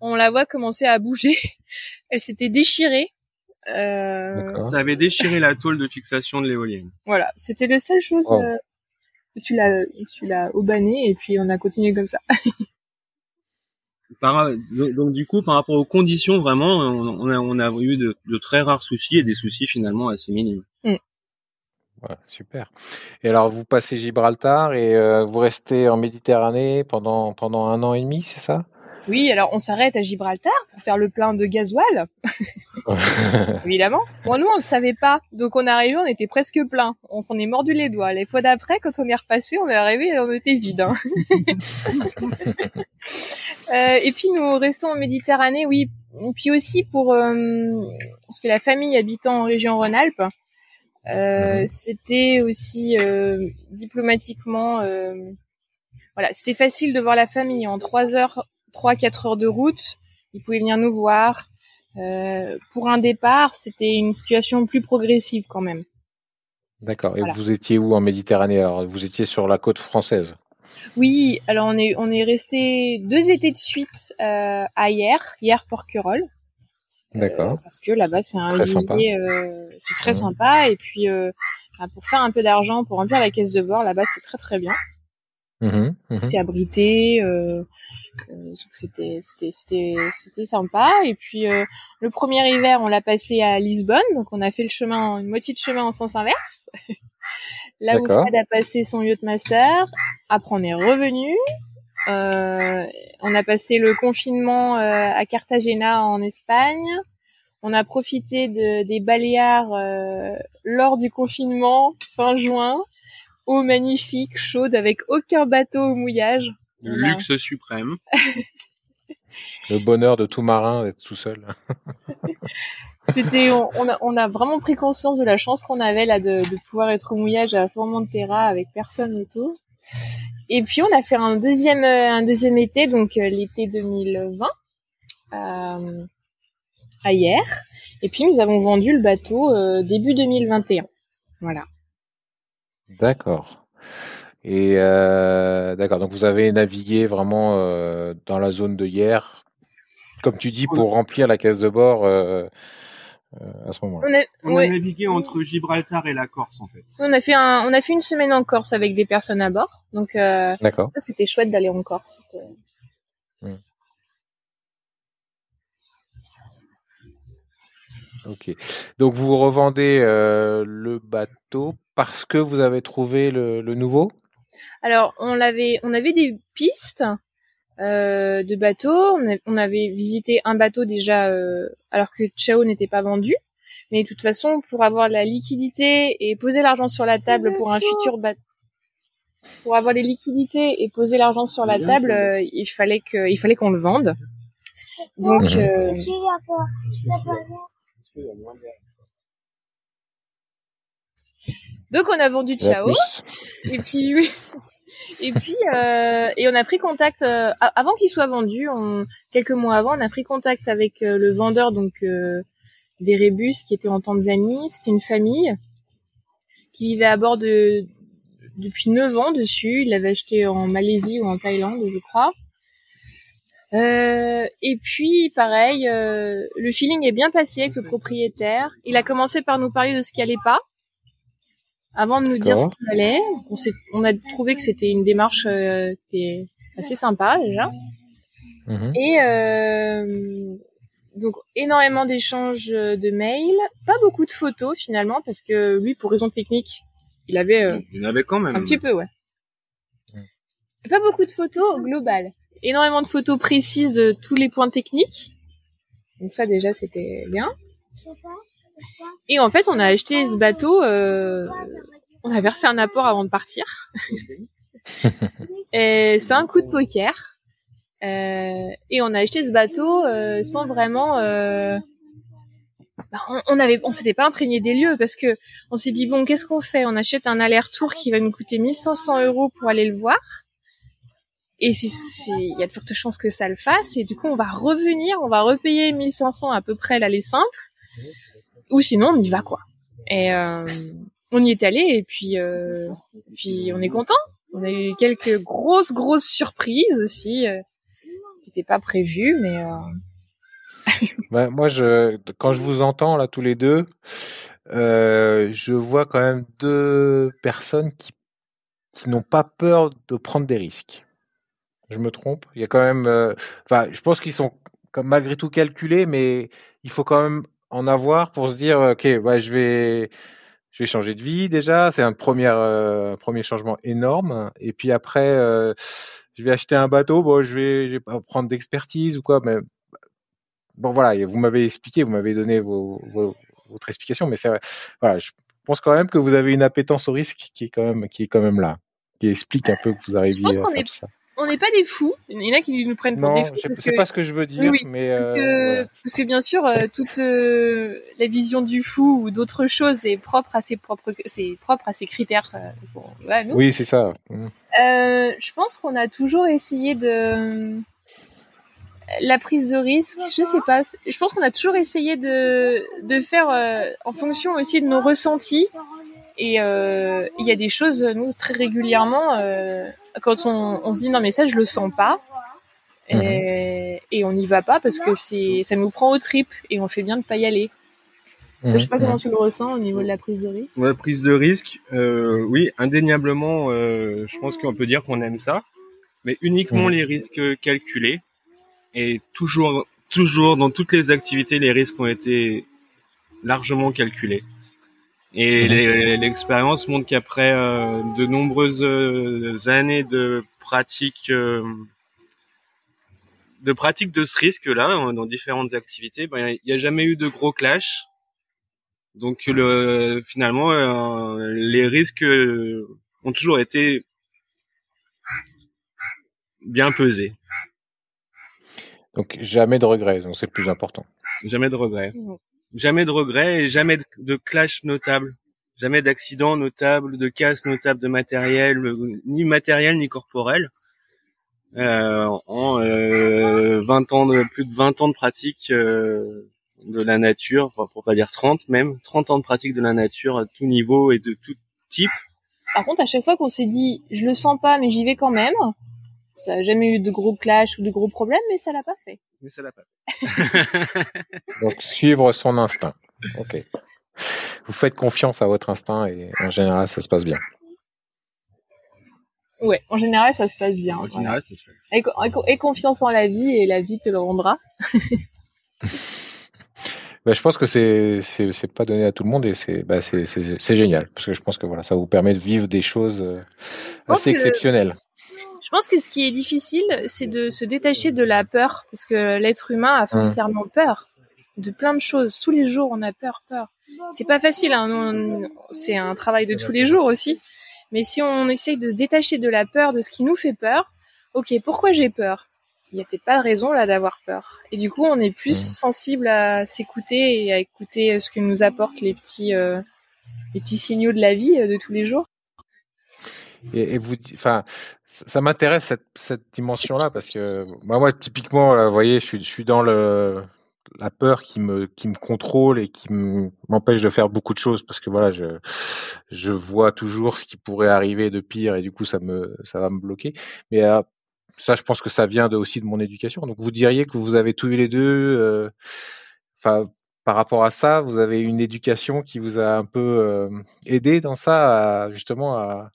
on la voit commencer à bouger. Elle s'était déchirée. Euh... Ça avait déchiré la tôle de fixation de l'éolienne. Voilà, c'était la seule chose. Oh. Euh, tu l'as, tu l'as aubané et puis on a continué comme ça. Par, donc du coup, par rapport aux conditions, vraiment, on, a, on a eu de, de, très rares soucis et des soucis finalement assez minimes. Mm. Ouais, super. Et alors, vous passez Gibraltar et euh, vous restez en Méditerranée pendant pendant un an et demi, c'est ça? Oui, alors on s'arrête à Gibraltar pour faire le plein de gasoil. Évidemment. Bon, nous, on le savait pas. Donc, on est arrivé, on était presque plein. On s'en est mordu les doigts. Les fois d'après, quand on est repassé, on est arrivé et on était vide. Hein. euh, et puis, nous restons en Méditerranée, oui. Puis aussi pour... Euh, parce que la famille habitant en région Rhône-Alpes, euh, c'était aussi euh, diplomatiquement... Euh, voilà, c'était facile de voir la famille en trois heures 3-4 heures de route. Ils pouvaient venir nous voir. Euh, pour un départ, c'était une situation plus progressive quand même. D'accord. Et voilà. vous étiez où en Méditerranée? Alors, vous étiez sur la côte française? Oui. Alors, on est on est resté deux étés de suite euh, à hier, hier Porquerolles. D'accord. Euh, parce que là-bas, c'est un lycée, euh, c'est très mmh. sympa. Et puis, euh, pour faire un peu d'argent, pour remplir la caisse de bord, là-bas, c'est très très bien. Mmh, mmh. C'est abrité, euh, euh, c'était c'était c'était c'était sympa. Et puis euh, le premier hiver, on l'a passé à Lisbonne, donc on a fait le chemin, une moitié de chemin en sens inverse. Là où Fred a passé son yacht master. Après, on est revenu. Euh, on a passé le confinement euh, à Cartagena en Espagne. On a profité de, des Baléares euh, lors du confinement fin juin eau magnifique, chaude, avec aucun bateau au mouillage. Le luxe suprême. Le bonheur de tout marin d'être tout seul. C'était, on, a, on a vraiment pris conscience de la chance qu'on avait là de, de pouvoir être au mouillage à Formentera avec personne autour. Et puis on a fait un deuxième, un deuxième été, donc l'été 2020, euh, à hier. Et puis nous avons vendu le bateau euh, début 2021. Voilà. D'accord. Et euh, d'accord, donc vous avez navigué vraiment euh, dans la zone de hier, comme tu dis, pour remplir la caisse de bord euh, euh à ce moment-là. On, a, on a, navigué entre Gibraltar et la Corse en fait. On a fait un, on a fait une semaine en Corse avec des personnes à bord, donc euh, c'était chouette d'aller en Corse. Ok. Donc vous revendez euh, le bateau parce que vous avez trouvé le, le nouveau? Alors on l'avait, on avait des pistes euh, de bateaux. On, on, avait visité un bateau déjà euh, alors que Chao n'était pas vendu. Mais de toute façon, pour avoir la liquidité et poser l'argent sur la table pour un futur bateau, pour avoir les liquidités et poser l'argent sur la table, euh, il fallait que, il fallait qu'on le vende. Donc, euh, donc on a vendu Ciao. Et puis oui. Et puis euh, et on a pris contact euh, avant qu'il soit vendu, on, quelques mois avant, on a pris contact avec euh, le vendeur donc euh, des rébus qui était en Tanzanie. C'était une famille qui vivait à bord de depuis 9 ans dessus. Il l'avait acheté en Malaisie ou en Thaïlande, je crois. Euh, et puis, pareil, euh, le feeling est bien passé avec le propriétaire. Il a commencé par nous parler de ce qui allait pas, avant de nous dire ce qui allait. On, on a trouvé que c'était une démarche euh, qui était assez sympa déjà. Mhm. Et euh, donc énormément d'échanges de mails, pas beaucoup de photos finalement parce que lui, pour raison technique, il avait, euh, il avait quand même un petit peu, ouais. Pas beaucoup de photos globales énormément de photos précises de tous les points techniques. Donc ça déjà c'était bien. Et en fait on a acheté ce bateau, euh, on a versé un apport avant de partir. et c'est un coup de poker. Euh, et on a acheté ce bateau euh, sans vraiment euh, bah, on, on avait on s'était pas imprégné des lieux parce que on s'est dit bon qu'est-ce qu'on fait? On achète un aller-retour qui va nous coûter 1500 euros pour aller le voir et il y a de fortes chances que ça le fasse. Et du coup, on va revenir, on va repayer 1500 à peu près l'aller simple. Ou sinon, on y va, quoi. Et euh, on y est allé et puis, euh, puis on est content. On a eu quelques grosses, grosses surprises aussi, euh, qui n'étaient pas prévues, mais... bah, moi, quand je vous entends là tous les deux, je vois quand même deux personnes qui, qui n'ont pas peur de prendre des risques je me trompe. Il y a quand même, euh, enfin, je pense qu'ils sont comme malgré tout calculés, mais il faut quand même en avoir pour se dire, ok, ouais, je vais, je vais changer de vie déjà. C'est un premier, euh, premier changement énorme. Et puis après, euh, je vais acheter un bateau. Bon, je vais, je vais pas prendre d'expertise ou quoi, mais bon, voilà. Vous m'avez expliqué, vous m'avez donné vos, vos, votre explication, mais c'est voilà. Je pense quand même que vous avez une appétence au risque qui est quand même, qui est quand même là, qui explique un peu que vous arriviez à faire tout ça on n'est pas des fous. Il y en a qui nous prennent pour des fous. Non, c'est pas ce que je veux dire, mais euh, parce, que, bien sûr, euh, toute euh, la vision du fou ou d'autres choses est propre à ses propres, c'est propre à ses critères. nous. Oui, c'est ça. Mmh. je pense qu'on a toujours essayé de la prise de risque. Je sais pas. Je pense qu'on a toujours essayé de de faire en fonction aussi de nos ressentis. Et il y a des choses, nous, très régulièrement quand on, on, se dit non mais ça je le sens pas et, mhm. et on n'y va pas parce que c'est ça nous prend au trip et on fait bien de pas y aller. Je sais pas mhm. comment tu le ressens au niveau de la prise de risque. La prise de risque, euh, oui, indéniablement, euh, je pense qu'on peut dire qu'on aime ça, mais uniquement mhm. les risques calculés et toujours, toujours dans toutes les activités, les risques ont été largement calculés. Et mhm. l'expérience montre qu'après euh, de nombreuses euh, années de pratique euh, de pratique de ce risque-là dans différentes activités, ben, il n'y a, jamais eu de gros clash. Donc le, finalement, les risques ont toujours été bien pesés. Donc jamais de regrets, donc c'est le plus important. jamais de regrets. Jamais de regrets et jamais de, clash notable. Jamais d'accident notable, de casse notable de matériel, ni matériel ni corporel. Euh, en euh, 20 ans de plus de 20 ans de pratique euh, de la nature, pour pas dire 30 même, 30 ans de pratique de la nature à tout niveau et de tout type. Par contre, à chaque fois qu'on s'est dit, je le sens pas, mais j'y vais quand même, ça a jamais eu de gros clash ou de gros problèmes, mais ça l'a pas fait. Mais ça l'a pas fait. Donc, suivre son instinct. Ok. Vous faites confiance à votre instinct et en général, ça se passe bien. Ouais, en général, ça se passe bien. En général, ça se. Et, co- et confiance en la vie et la vie te le rendra. Ben, je pense que c'est c'est c'est pas donné à tout le monde et c'est bah, c'est c'est c'est génial parce que je pense que voilà ça vous permet de vivre des choses euh, assez exceptionnelles. Pense que ce qui est difficile, c'est de se détacher de la peur, parce que l'être humain a foncièrement peur de plein de choses. Tous les jours, on a peur, peur. C'est pas facile, hein. c'est un travail de tous les jours aussi. Mais si on essaye de se détacher de la peur, de ce qui nous fait peur, ok, pourquoi j'ai peur? Il y a peut-être pas de raison là d'avoir peur. Et du coup, on est plus sensible à s'écouter et à écouter euh, ce que nous apportent les petits, euh, les petits signaux de la vie euh, de tous les jours. Et, et vous, enfin, ça- m'intéresse cette, cette dimension-là parce que moi, moi, typiquement, là, vous voyez, je suis, je suis dans le la peur qui me qui me contrôle et qui me- m'empêche de faire beaucoup de choses parce que voilà, je je vois toujours ce qui pourrait arriver de pire et du coup ça me ça va me bloquer. Mais euh, ça, je pense que ça vient de, aussi de mon éducation. Donc vous diriez que vous avez tous les deux, euh, enfin. par rapport à ça, vous avez une éducation qui vous a un peu euh, aidé dans ça, justement à,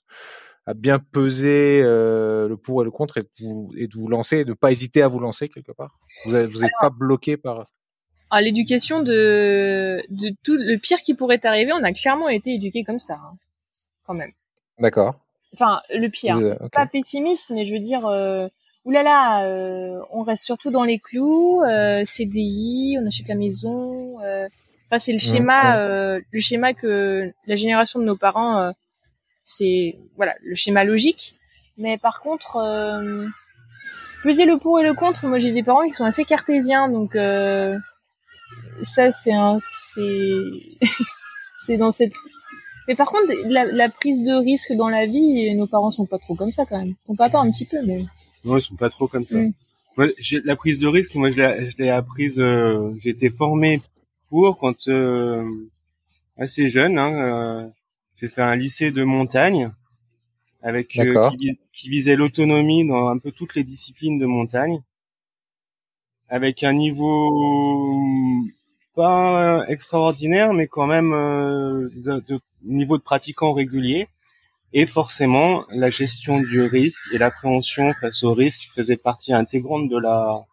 à bien peser euh, le pour et le contre et de vous, et de vous lancer, et de ne pas hésiter à vous lancer quelque part? Vous n'êtes pas bloqué par. l'éducation de, de tout le pire qui pourrait arriver, on a clairement été éduqués comme ça, hein, quand même. D'accord. Enfin, le pire. Vous- ok. Pas pessimiste, mais je veux dire, euh, oulala, euh, on reste surtout dans les clous, euh, CDI, on achète la maison. Enfin, c'est le schéma, ouais. euh, le schéma que la génération de nos parents, c'est voilà, le schéma logique. Mais par contre, euh, peser le pour et le contre, moi j'ai des parents qui sont assez cartésiens, donc euh, ça c'est un c'est c'est dans cette mais par contre la, la prise de risque dans la vie nos parents sont pas trop comme ça quand même mon papa un petit peu mais Non, ils sont pas trop comme ça. Mm. Moi, la prise de risque. Moi, je l'ai, je l'ai apprise. euh, j'ai été formé pour quand euh, assez jeune. Hein, euh, j'ai fait un lycée de montagne avec euh, qui, vis- qui visait l'autonomie dans un peu toutes les disciplines de montagne, avec un niveau pas extraordinaire, mais quand même euh, de, de niveau de pratiquant régulier. Et forcément, la gestion du risque et l'appréhension face au risque faisait partie intégrante de la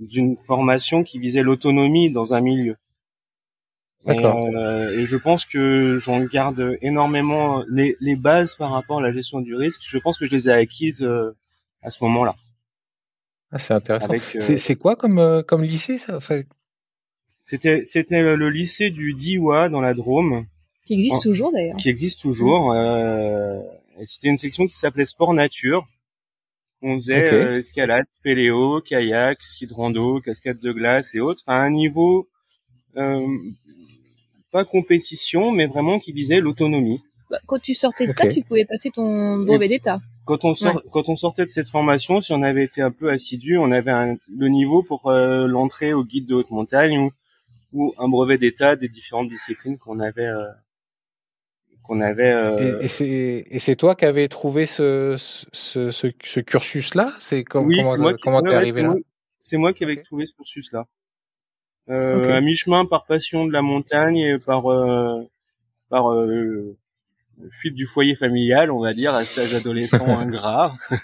d'une formation qui visait l'autonomie dans un milieu. Et, D'accord. euh, et je pense que j'en garde énormément les, les bases par rapport à la gestion du risque. Je pense que je les ai acquises euh, à ce moment-là. Ah, c'est intéressant. Avec, euh, C'est c'est quoi comme euh, comme lycée ça Enfin, C'était c'était le lycée du Diwa dans la Drôme. qui existe toujours d'ailleurs qui existe toujours. Euh, et c'était une section qui s'appelait Sport Nature. On faisait Ok. euh, escalade, péléo, kayak, ski de rando, cascade de glace et autres, à un niveau euh, pas compétition, mais vraiment qui visait l'autonomie. Bah, quand tu sortais de ça tu pouvais passer ton brevet d'état Quand on sort, quand on sortait de cette formation, si on avait été un peu assidu, on avait un- le niveau pour euh, l'entrée au guide de haute montagne ou, ou un brevet d'état des différentes disciplines qu'on avait euh, qu'on avait. euh, Et, et c'est et c'est toi qui avais trouvé ce ce, ce, ce cursus-là? C'est com- oui, comment c'est moi qui, comment ouais, t'es ouais, arrivé là? C'est moi qui avais trouvé ce cursus-là. Euh. À mi-chemin par passion de la montagne et par euh, par euh, fuite du foyer familial, on va dire, à cet âge adolescent ingrat.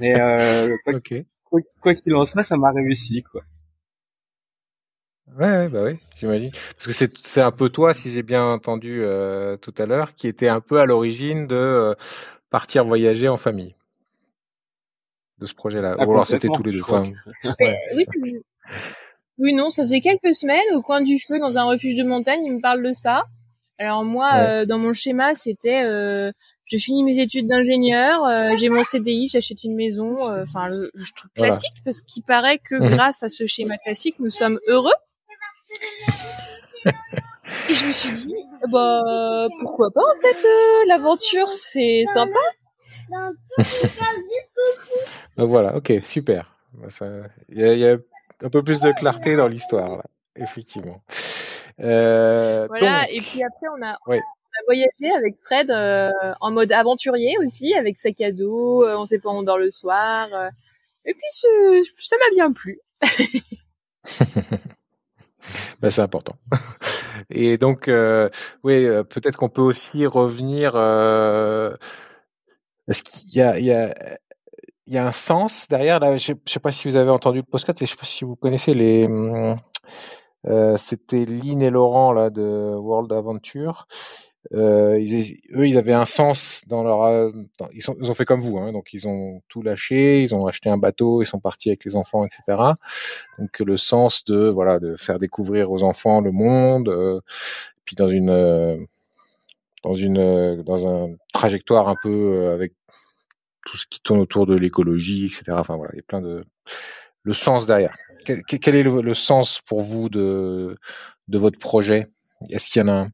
Mais euh, quoi Ok. quoi- quoi qu'il en soit, ça m'a réussi, quoi. Ouais, ouais, bah oui, j'imagine. Parce que c'est c'est un peu toi, si j'ai bien entendu euh, tout à l'heure, qui était un peu à l'origine de euh, partir voyager en famille de ce projet-là. Ah, Ou alors c'était tous les deux. Enfin, oui, oui, non, ça faisait quelques semaines au coin du feu dans un refuge de montagne. Il me parle de ça. Alors moi, Ouais. euh, dans mon schéma, c'était, euh, je finis mes études d'ingénieur, euh, j'ai mon CDI, j'achète une maison, enfin le, truc classique parce qu'il paraît que mhm. grâce à ce schéma classique, nous sommes heureux. Et je me suis dit, bah pourquoi pas en fait, l'aventure c'est sympa. Donc voilà, ok, super. Bah, il y, a un peu plus de clarté dans l'histoire, effectivement. Euh, voilà, et puis après, on a, voyagé avec Fred euh, en mode aventurier aussi, avec sac à dos, euh, on sait pas où on dort le soir. et puis, ça m'a bien plu. bah, c'est important. Et donc, oui, peut-être qu'on peut aussi revenir. Est-ce qu'il y a, il y a il y a un sens derrière. Là, je ne sais pas si vous avez entendu le podcast, je ne sais pas si vous connaissez les. Euh, C'était Lynn et Laurent là de World Adventure. Euh, eux, ils avaient un sens dans leur. Euh, ils, ont fait comme vous, hein, donc ils ont tout lâché, ils ont acheté un bateau, ils sont partis avec les enfants, etc. Donc le sens de voilà de faire découvrir aux enfants le monde, puis dans une dans une dans un trajectoire un peu avec tout ce qui tourne autour de l'écologie, etc. Enfin voilà, il y a plein de le sens derrière. Quel, quel est le, sens pour vous de de votre projet? Est-ce qu'il y en a un?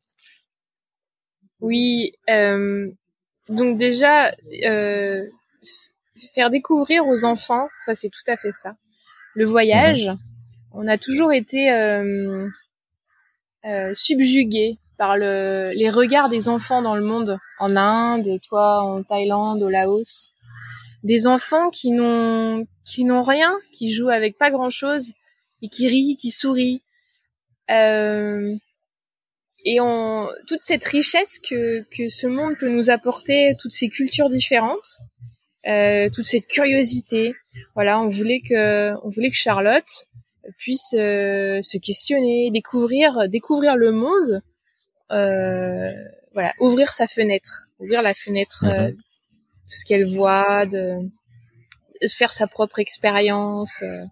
Oui, euh, donc déjà euh, faire découvrir aux enfants, ça c'est tout à fait ça. Le voyage, mhm. on a toujours été euh, euh, subjugué par le, les regards des enfants dans le monde, en Inde, toi en Thaïlande, au Laos des enfants qui n'ont qui n'ont rien, qui jouent avec pas grand chose et qui rient, qui sourient. Euh, et on toute cette richesse que que ce monde peut nous apporter, toutes ces cultures différentes, euh, toute cette curiosité. Voilà, on voulait que on voulait que Charlotte puisse euh, se questionner, découvrir découvrir le monde. Euh, voilà, ouvrir sa fenêtre, ouvrir la fenêtre mhm ce qu'elle voit, de, faire sa propre expérience. Euh.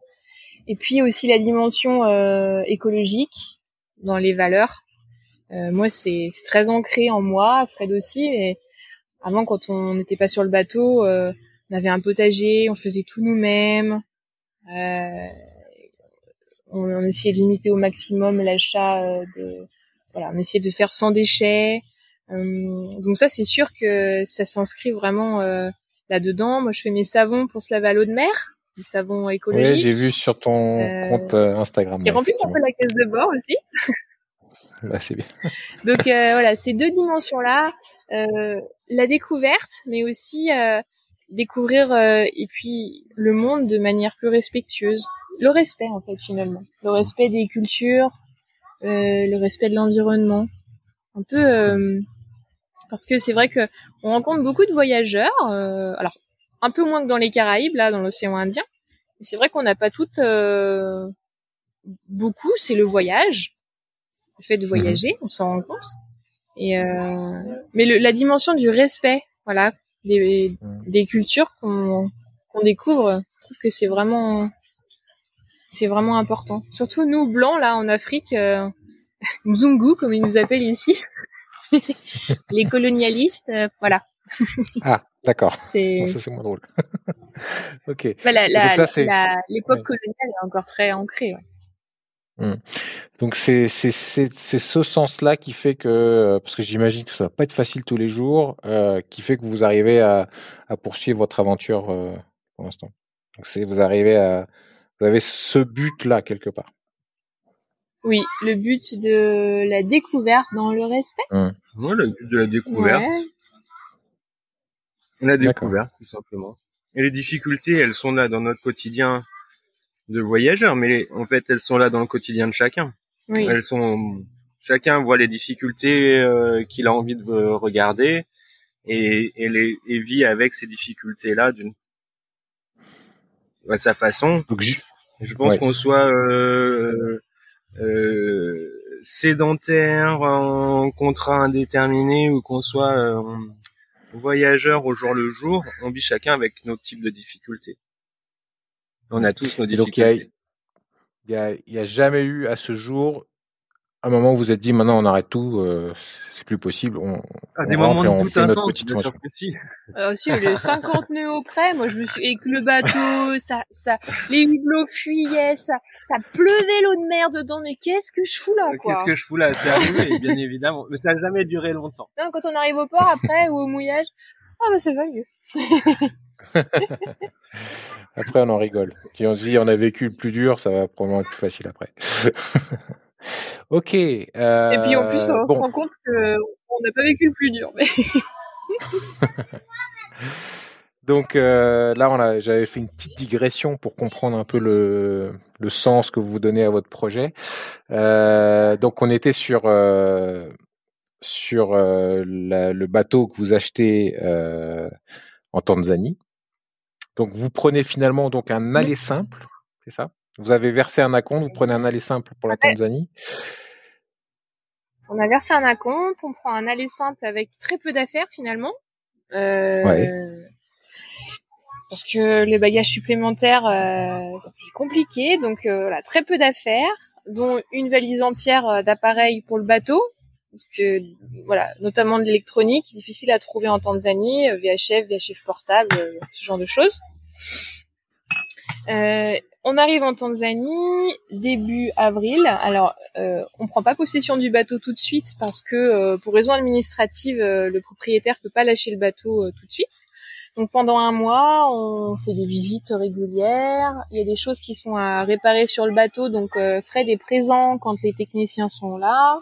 et puis aussi la dimension euh, écologique dans les valeurs. Euh, moi, c'est très ancré en moi, Fred aussi. Mais avant, quand on n'était pas sur le bateau, on avait un potager, on faisait tout nous-mêmes. on, on, essayait de limiter au maximum l'achat de voilà, on essayait de faire sans déchets. Euh, donc ça, c'est sûr que ça s'inscrit vraiment euh, là-dedans. Moi, je fais mes savons pour se laver à l'eau de mer, du savon écologique. Oui, j'ai vu sur ton euh, compte Instagram. Qui remplit un peu la caisse de bord aussi. Bah, c'est bien. Donc voilà, ces deux dimensions-là, la découverte, mais aussi découvrir et puis le monde de manière plus respectueuse. Le respect en fait finalement, le respect des cultures, le respect de l'environnement, un peu parce que c'est vrai que on rencontre beaucoup de voyageurs, euh, alors un peu moins que dans les Caraïbes, là, dans l'océan Indien. C'est vrai qu'on n'a pas toutes euh, beaucoup. C'est le voyage, le fait de voyager, mhm. on s'en rend compte. Et euh, mais le, la dimension du respect, voilà, des, des cultures qu'on découvre, je trouve que c'est vraiment c'est vraiment important. Surtout nous blancs là en Afrique, euh, Mzungu comme ils nous appellent ici. les colonialistes, euh, voilà. ah, d'accord. C'est ça c'est moins drôle. ok. Voilà, l'époque coloniale est encore très ancrée. Hmm. Donc c'est c'est c'est ce sens-là qui fait que euh, parce que j'imagine que ça va pas être facile tous les jours, euh, qui fait que vous arrivez à, à poursuivre votre aventure pour l'instant. Donc c'est vous arrivez à vous avez ce but là quelque part. Oui, le but de la découverte dans le respect. Mmh. le but de la découverte. La découverte, tout simplement. Et les difficultés, elles sont là dans notre quotidien de voyageur, mais en fait, elles sont là dans le quotidien de chacun. Oui. Elles sont, chacun voit les difficultés euh, qu'il a envie de regarder et, et, les, et vit avec ces difficultés-là d'une, à sa façon. Donc, je, je pense qu'on soit euh, sédentaire, en contrat indéterminé ou qu'on soit euh, voyageur au jour le jour, on vit chacun avec nos types de difficultés. On a tous nos difficultés. il n'y a, jamais eu à ce jour un moment où vous êtes dit maintenant on arrête tout, euh, c'est plus possible. On, À des on rentre moments et on de fait doute notre intense, petite bien sûr que si. Euh, si, les 50 nœuds au près, moi je me suis, et que le bateau, ça, ça, les hublots fuyaient, ça, ça pleuvait l'eau de mer dedans, mais qu'est-ce que je fous là, Euh, quoi. Qu'est-ce que je fous là C'est arrivé, bien évidemment. Mais ça n'a jamais duré longtemps. Non, quand on arrive au port après, ou au mouillage, ah bah ça va mieux. Après, on en rigole. Puis on se dit, on a vécu le plus dur, ça va probablement être plus facile après. ok. euh, Et puis en plus, on bon. se rend compte que on n'a pas vécu le plus dur, mais Donc euh, là, on a, j'avais fait une petite digression pour comprendre un peu le, le sens que vous donnez à votre projet. Euh, donc on était sur euh, sur euh, la- le bateau que vous achetez euh, en Tanzanie. Donc vous prenez finalement donc un aller simple, c'est ça? Vous avez versé un acompte, vous prenez un aller simple pour la. Tanzanie. on a versé un acompte, on prend un aller simple avec très peu d'affaires finalement. Euh, Ouais. Parce que les bagages supplémentaires, euh, c'était compliqué, donc euh, voilà, très peu d'affaires, dont une valise entière d'appareils pour le bateau, parce que voilà, notamment de l'électronique, difficile à trouver en Tanzanie, VHF, VHF portable, ce genre de choses. Euh, on arrive en Tanzanie début avril. Alors, euh, on prend pas possession du bateau tout de suite parce que euh, pour raison administrative, euh, le propriétaire peut pas lâcher le bateau euh, tout de suite. Donc pendant un mois, on fait des visites régulières. Il y a des choses qui sont à réparer sur le bateau, donc euh, Fred est présent quand les techniciens sont là.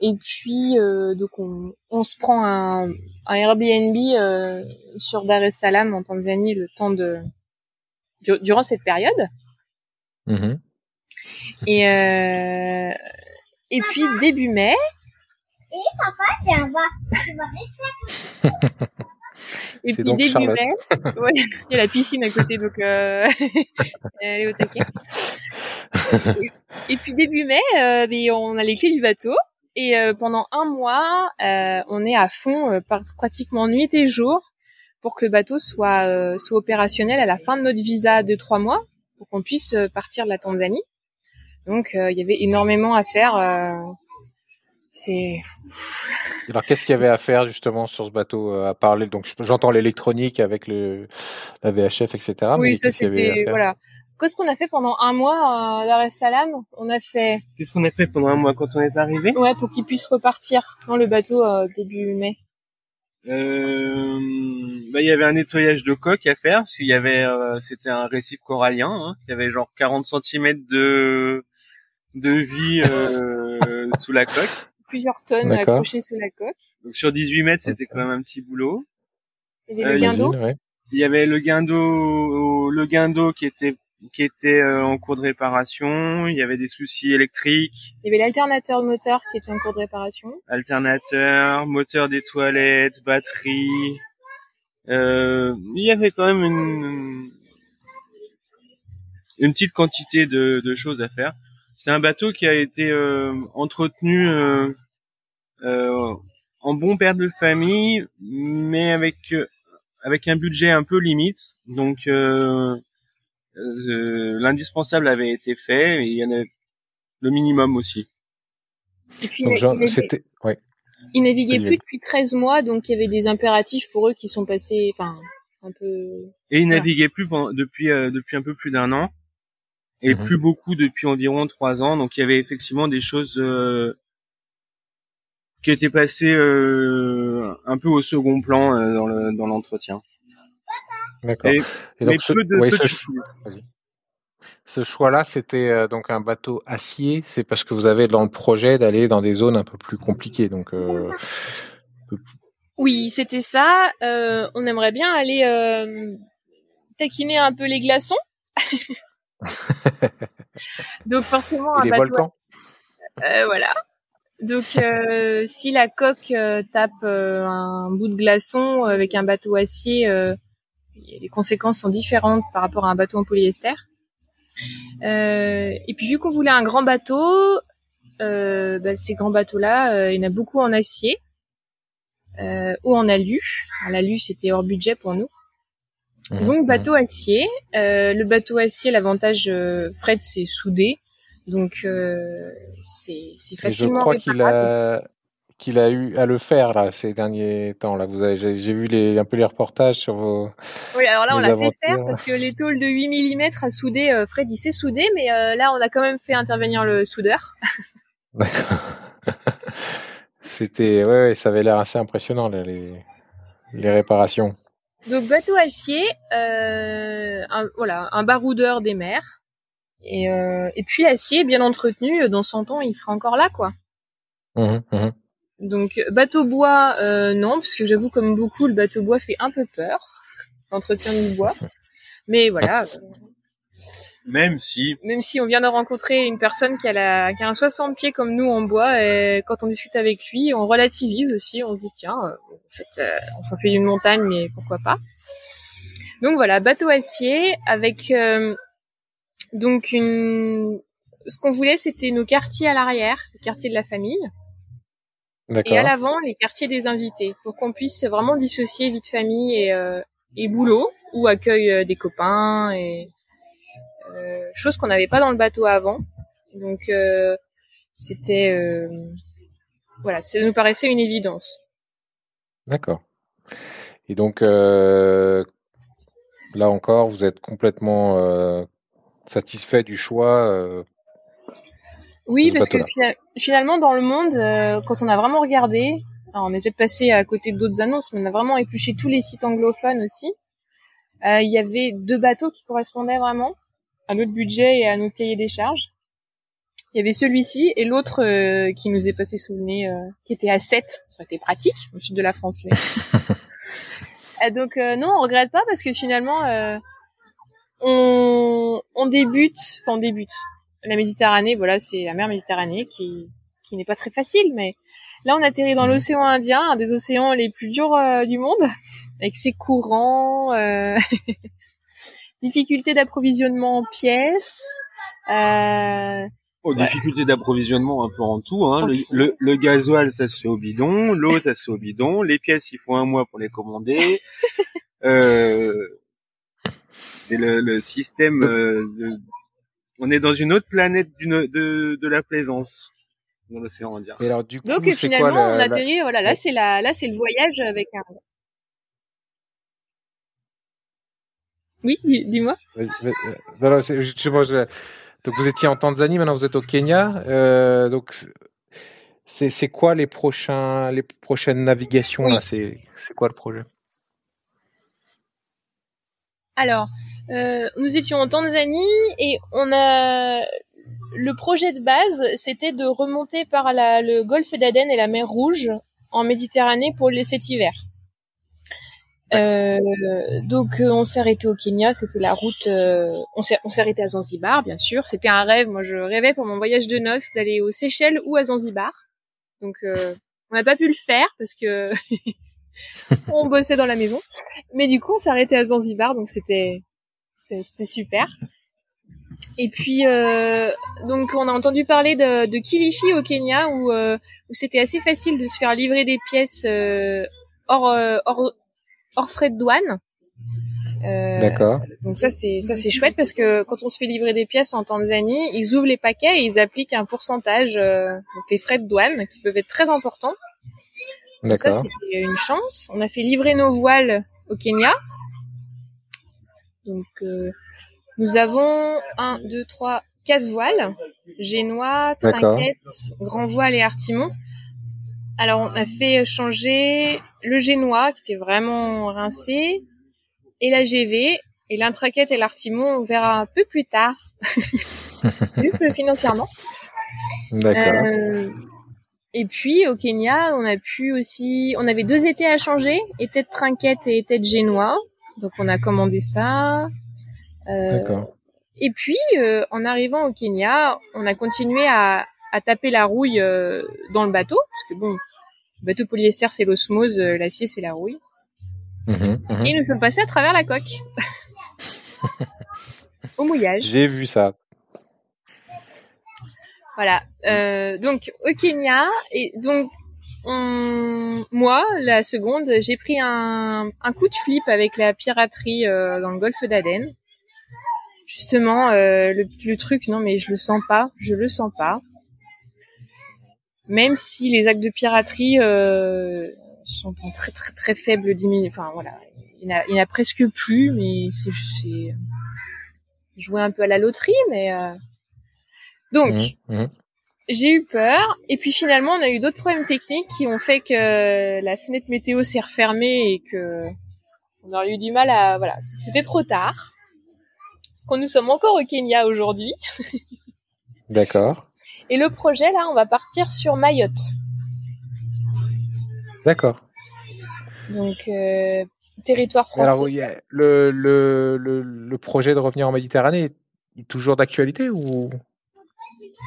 Et puis donc on, se prend un, un Airbnb sur Dar es Salaam en Tanzanie le temps de du- durant cette période. Mhm. Et euh, et puis début mai, va. Tu vas rester. Et C'est puis début Charlotte. mai, ouais, il y a la piscine à côté, donc euh, elle est au taquet. Et puis début mai, euh, ben, on a les clés du bateau et euh, pendant un mois, euh, on est à fond, euh, par- pratiquement nuit et jour, pour que le bateau soit euh, soit opérationnel à la fin de notre visa de trois mois, pour qu'on puisse euh, partir de la Tanzanie. Donc euh, il y avait énormément à faire. euh, c'est Alors qu'est-ce qu'il y avait à faire justement sur ce bateau euh, à parler Donc je- j'entends l'électronique avec le la VHF, etc. oui, mais ça c'était voilà. Qu'est-ce qu'on a fait pendant un mois à Dar es Salaam On a fait Qu'est-ce qu'on a fait pendant un mois quand on est arrivé? Ouais, pour qu'il puisse repartir dans le bateau euh, début mai. Euh, bah, il y avait un nettoyage de coque à faire parce qu'il y avait, euh, c'était un récif corallien. Hein, il y avait genre 40 cm de de vie euh, sous la coque. Plusieurs tonnes accrochées sous la coque. Donc sur 18 mètres, c'était quand même un petit boulot. Il y avait Euh, le guindeau. Ouais. Il y avait le guindeau, le guindeau qui était qui était euh, en cours de réparation. Il y avait des soucis électriques, Il y avait l'alternateur moteur qui était en cours de réparation. alternateur, moteur des toilettes, batterie. Euh, il y avait quand même une une petite quantité de, de choses à faire. C'est un bateau qui a été euh, entretenu euh, euh, en bon père de famille, mais avec euh, avec un budget un peu limite. Donc euh, l'indispensable avait été fait et il y en a le minimum aussi. Et puis Donc genre, il, c'était ouais. il naviguait Vas-y, plus depuis 13 mois, donc il y avait des impératifs pour eux qui sont passés, enfin, un peu... Et il Voilà. naviguait plus pendant, depuis euh, depuis un peu plus d'un an et Mhm. plus beaucoup depuis environ trois ans. Donc il y avait effectivement des choses euh, qui étaient passées euh, un peu au second plan euh, dans le dans l'entretien. D'accord. Et- Et mais donc ce, peu de, ouais, peu ce de ch- ce choix-là, c'était euh, donc un bateau acier. C'est parce que vous avez dans le projet d'aller dans des zones un peu plus compliquées. Donc euh, Oui, c'était ça. Euh, on aimerait bien aller euh, taquiner un peu les glaçons. donc forcément, et un les bateau volcans. Euh, voilà. Donc, euh, si la coque euh, tape euh, un bout de glaçon avec un bateau acier, euh, les conséquences sont différentes par rapport à un bateau en polyester. Euh, et puis, vu qu'on voulait un grand bateau, euh, bah, ces grands bateaux-là, euh, il y en a beaucoup en acier euh, ou en alu. En alu, c'était hors budget pour nous. Mhm, Donc mhm. bateau acier. Euh, le bateau acier, l'avantage, euh, Fred, c'est soudé. Donc euh, c'est Et je facilement crois qu'il réparable. a qu'il a eu à le faire là ces derniers temps. Là, vous avez, j'ai j'ai vu les un peu les reportages sur vos Oui, alors là on l'a fait faire parce que les tôles de 8 mm à souder, euh, Fred il sait souder, mais euh, là on a quand même fait intervenir le soudeur. D'accord. C'était ouais, ouais, ça avait l'air assez impressionnant là, les les réparations. Donc bateau acier, euh, un, voilà, un baroudeur des mers. Et, et puis l'acier bien entretenu, dans 100 ans il sera encore là quoi. Mhm, mhm. Donc bateau bois, euh, non, parce que j'avoue comme beaucoup le bateau bois fait un peu peur, l'entretien du bois. Mais voilà, Même si, même si on vient de rencontrer une personne qui a, la, qui a un 60 pieds comme nous en bois, et quand on discute avec lui, on relativise aussi, on se dit tiens, euh, en fait, euh, on s'en fait une montagne, mais pourquoi pas. Donc voilà, bateau acier avec euh, donc une. Ce qu'on voulait, c'était nos quartiers à l'arrière, les quartiers de la famille, et à l'avant les quartiers des invités, pour qu'on puisse vraiment dissocier vie de famille et, euh, et boulot, ou accueil euh, des copains et euh, chose qu'on n'avait pas dans le bateau avant. Donc euh, c'était euh, voilà, ça nous paraissait une évidence. D'accord. Et donc euh, là encore, vous êtes complètement euh, satisfait du choix. Oui, Ce parce que finalement dans le monde, euh, quand on a vraiment regardé, alors on est peut-être passé à côté d'autres annonces, mais on a vraiment épluché tous les sites anglophones aussi. Euh, Il y avait deux bateaux qui correspondaient vraiment à notre budget et à notre cahier des charges. Il y avait celui-ci et l'autre euh, qui nous est passé sous le nez, euh, qui était à 7. Ça aurait été pratique au sud de la France. Mais... Euh, donc euh, non, on regrette pas parce que finalement, euh, on, on débute, enfin on débute. La Méditerranée, voilà, c'est la mer Méditerranée qui, qui n'est pas très facile, mais là on atterrit dans Mhm. l'océan Indien, un des océans les plus durs euh, du monde, avec ses courants, euh, difficultés d'approvisionnement en pièces. Euh, Ouais. difficultés d'approvisionnement un peu en tout, hein. Le, le, le gasoil, ça se fait au bidon, l'eau, ça se fait au bidon, les pièces, il faut un mois pour les commander. Euh, c'est le, le système. euh, de- On est dans une autre planète d'une- de, de la plaisance dans l'océan Indien. Et alors du coup, donc finalement, quoi la- on la- atterrit, voilà, là Ouais. c'est la, là c'est le voyage avec un. Oui, dis- dis-moi. Donc vous étiez en Tanzanie, maintenant vous êtes au Kenya. Euh, donc c'est c'est quoi les prochains les prochaines navigations là? C'est c'est quoi le projet? Alors, euh, nous étions en Tanzanie et on a le projet de base, c'était de remonter par le golfe d'Aden et la mer Rouge en Méditerranée pour cet hiver. Euh, donc euh, on s'est arrêté au Kenya, c'était la route. on s'est arrêté à Zanzibar, bien sûr. C'était un rêve. Moi, je rêvais pour mon voyage de noces d'aller aux Seychelles ou à Zanzibar. Donc on n'a pas pu le faire parce que on bossait dans la maison. Mais du coup, on arrêté à Zanzibar, donc c'était c'était c'était super. Et puis euh, donc on a entendu parler de, de Kilifi au Kenya où euh, où c'était assez facile de se faire livrer des pièces euh, hors, euh, hors hors frais de douane. Euh, D'accord. donc ça c'est ça c'est chouette parce que quand on se fait livrer des pièces en Tanzanie, ils ouvrent les paquets et ils appliquent un pourcentage euh, donc les frais de douane qui peuvent être très importants. Donc ça c'était une chance. On a fait livrer nos voiles au Kenya. Donc euh, nous avons un, deux, trois, quatre voiles génois, D'accord. trinquettes, grand voile et artimon. Alors on a fait changer le génois qui était vraiment rincé et la GV et l'intraquette et l'artimon on verra un peu plus tard juste financièrement D'accord. Euh, et puis au Kenya on a pu aussi on avait deux étés à changer été de trinquette et été de génois donc on a commandé ça Euh, D'accord. et puis euh, en arrivant au Kenya on a continué à, à taper la rouille euh, dans le bateau parce que bon le bateau polyester c'est l'osmose euh, l'acier c'est la rouille Mhm, mhm. et nous sommes passés à travers la coque au mouillage J'ai vu ça. Voilà. Euh, donc au Kenya et donc on- moi la seconde j'ai pris un, un coup de flip avec la piraterie euh, dans le golfe d'Aden. justement, euh, le, le truc, non, mais je le sens pas, je le sens pas. Même si les actes de piraterie euh, sont en très très très faible diminution. Enfin voilà, il n'y en, a- presque plus, mais c'est jouer un peu à la loterie, mais euh, donc Mhm, mhm. j'ai eu peur et puis finalement on a eu d'autres problèmes techniques qui ont fait que la fenêtre météo s'est refermée et que on aurait eu du mal à voilà c'était trop tard parce que nous sommes encore au Kenya aujourd'hui D'accord. et le projet là on va partir sur Mayotte D'accord. donc euh, territoire français Alors, le projet de revenir en Méditerranée est toujours d'actualité ou?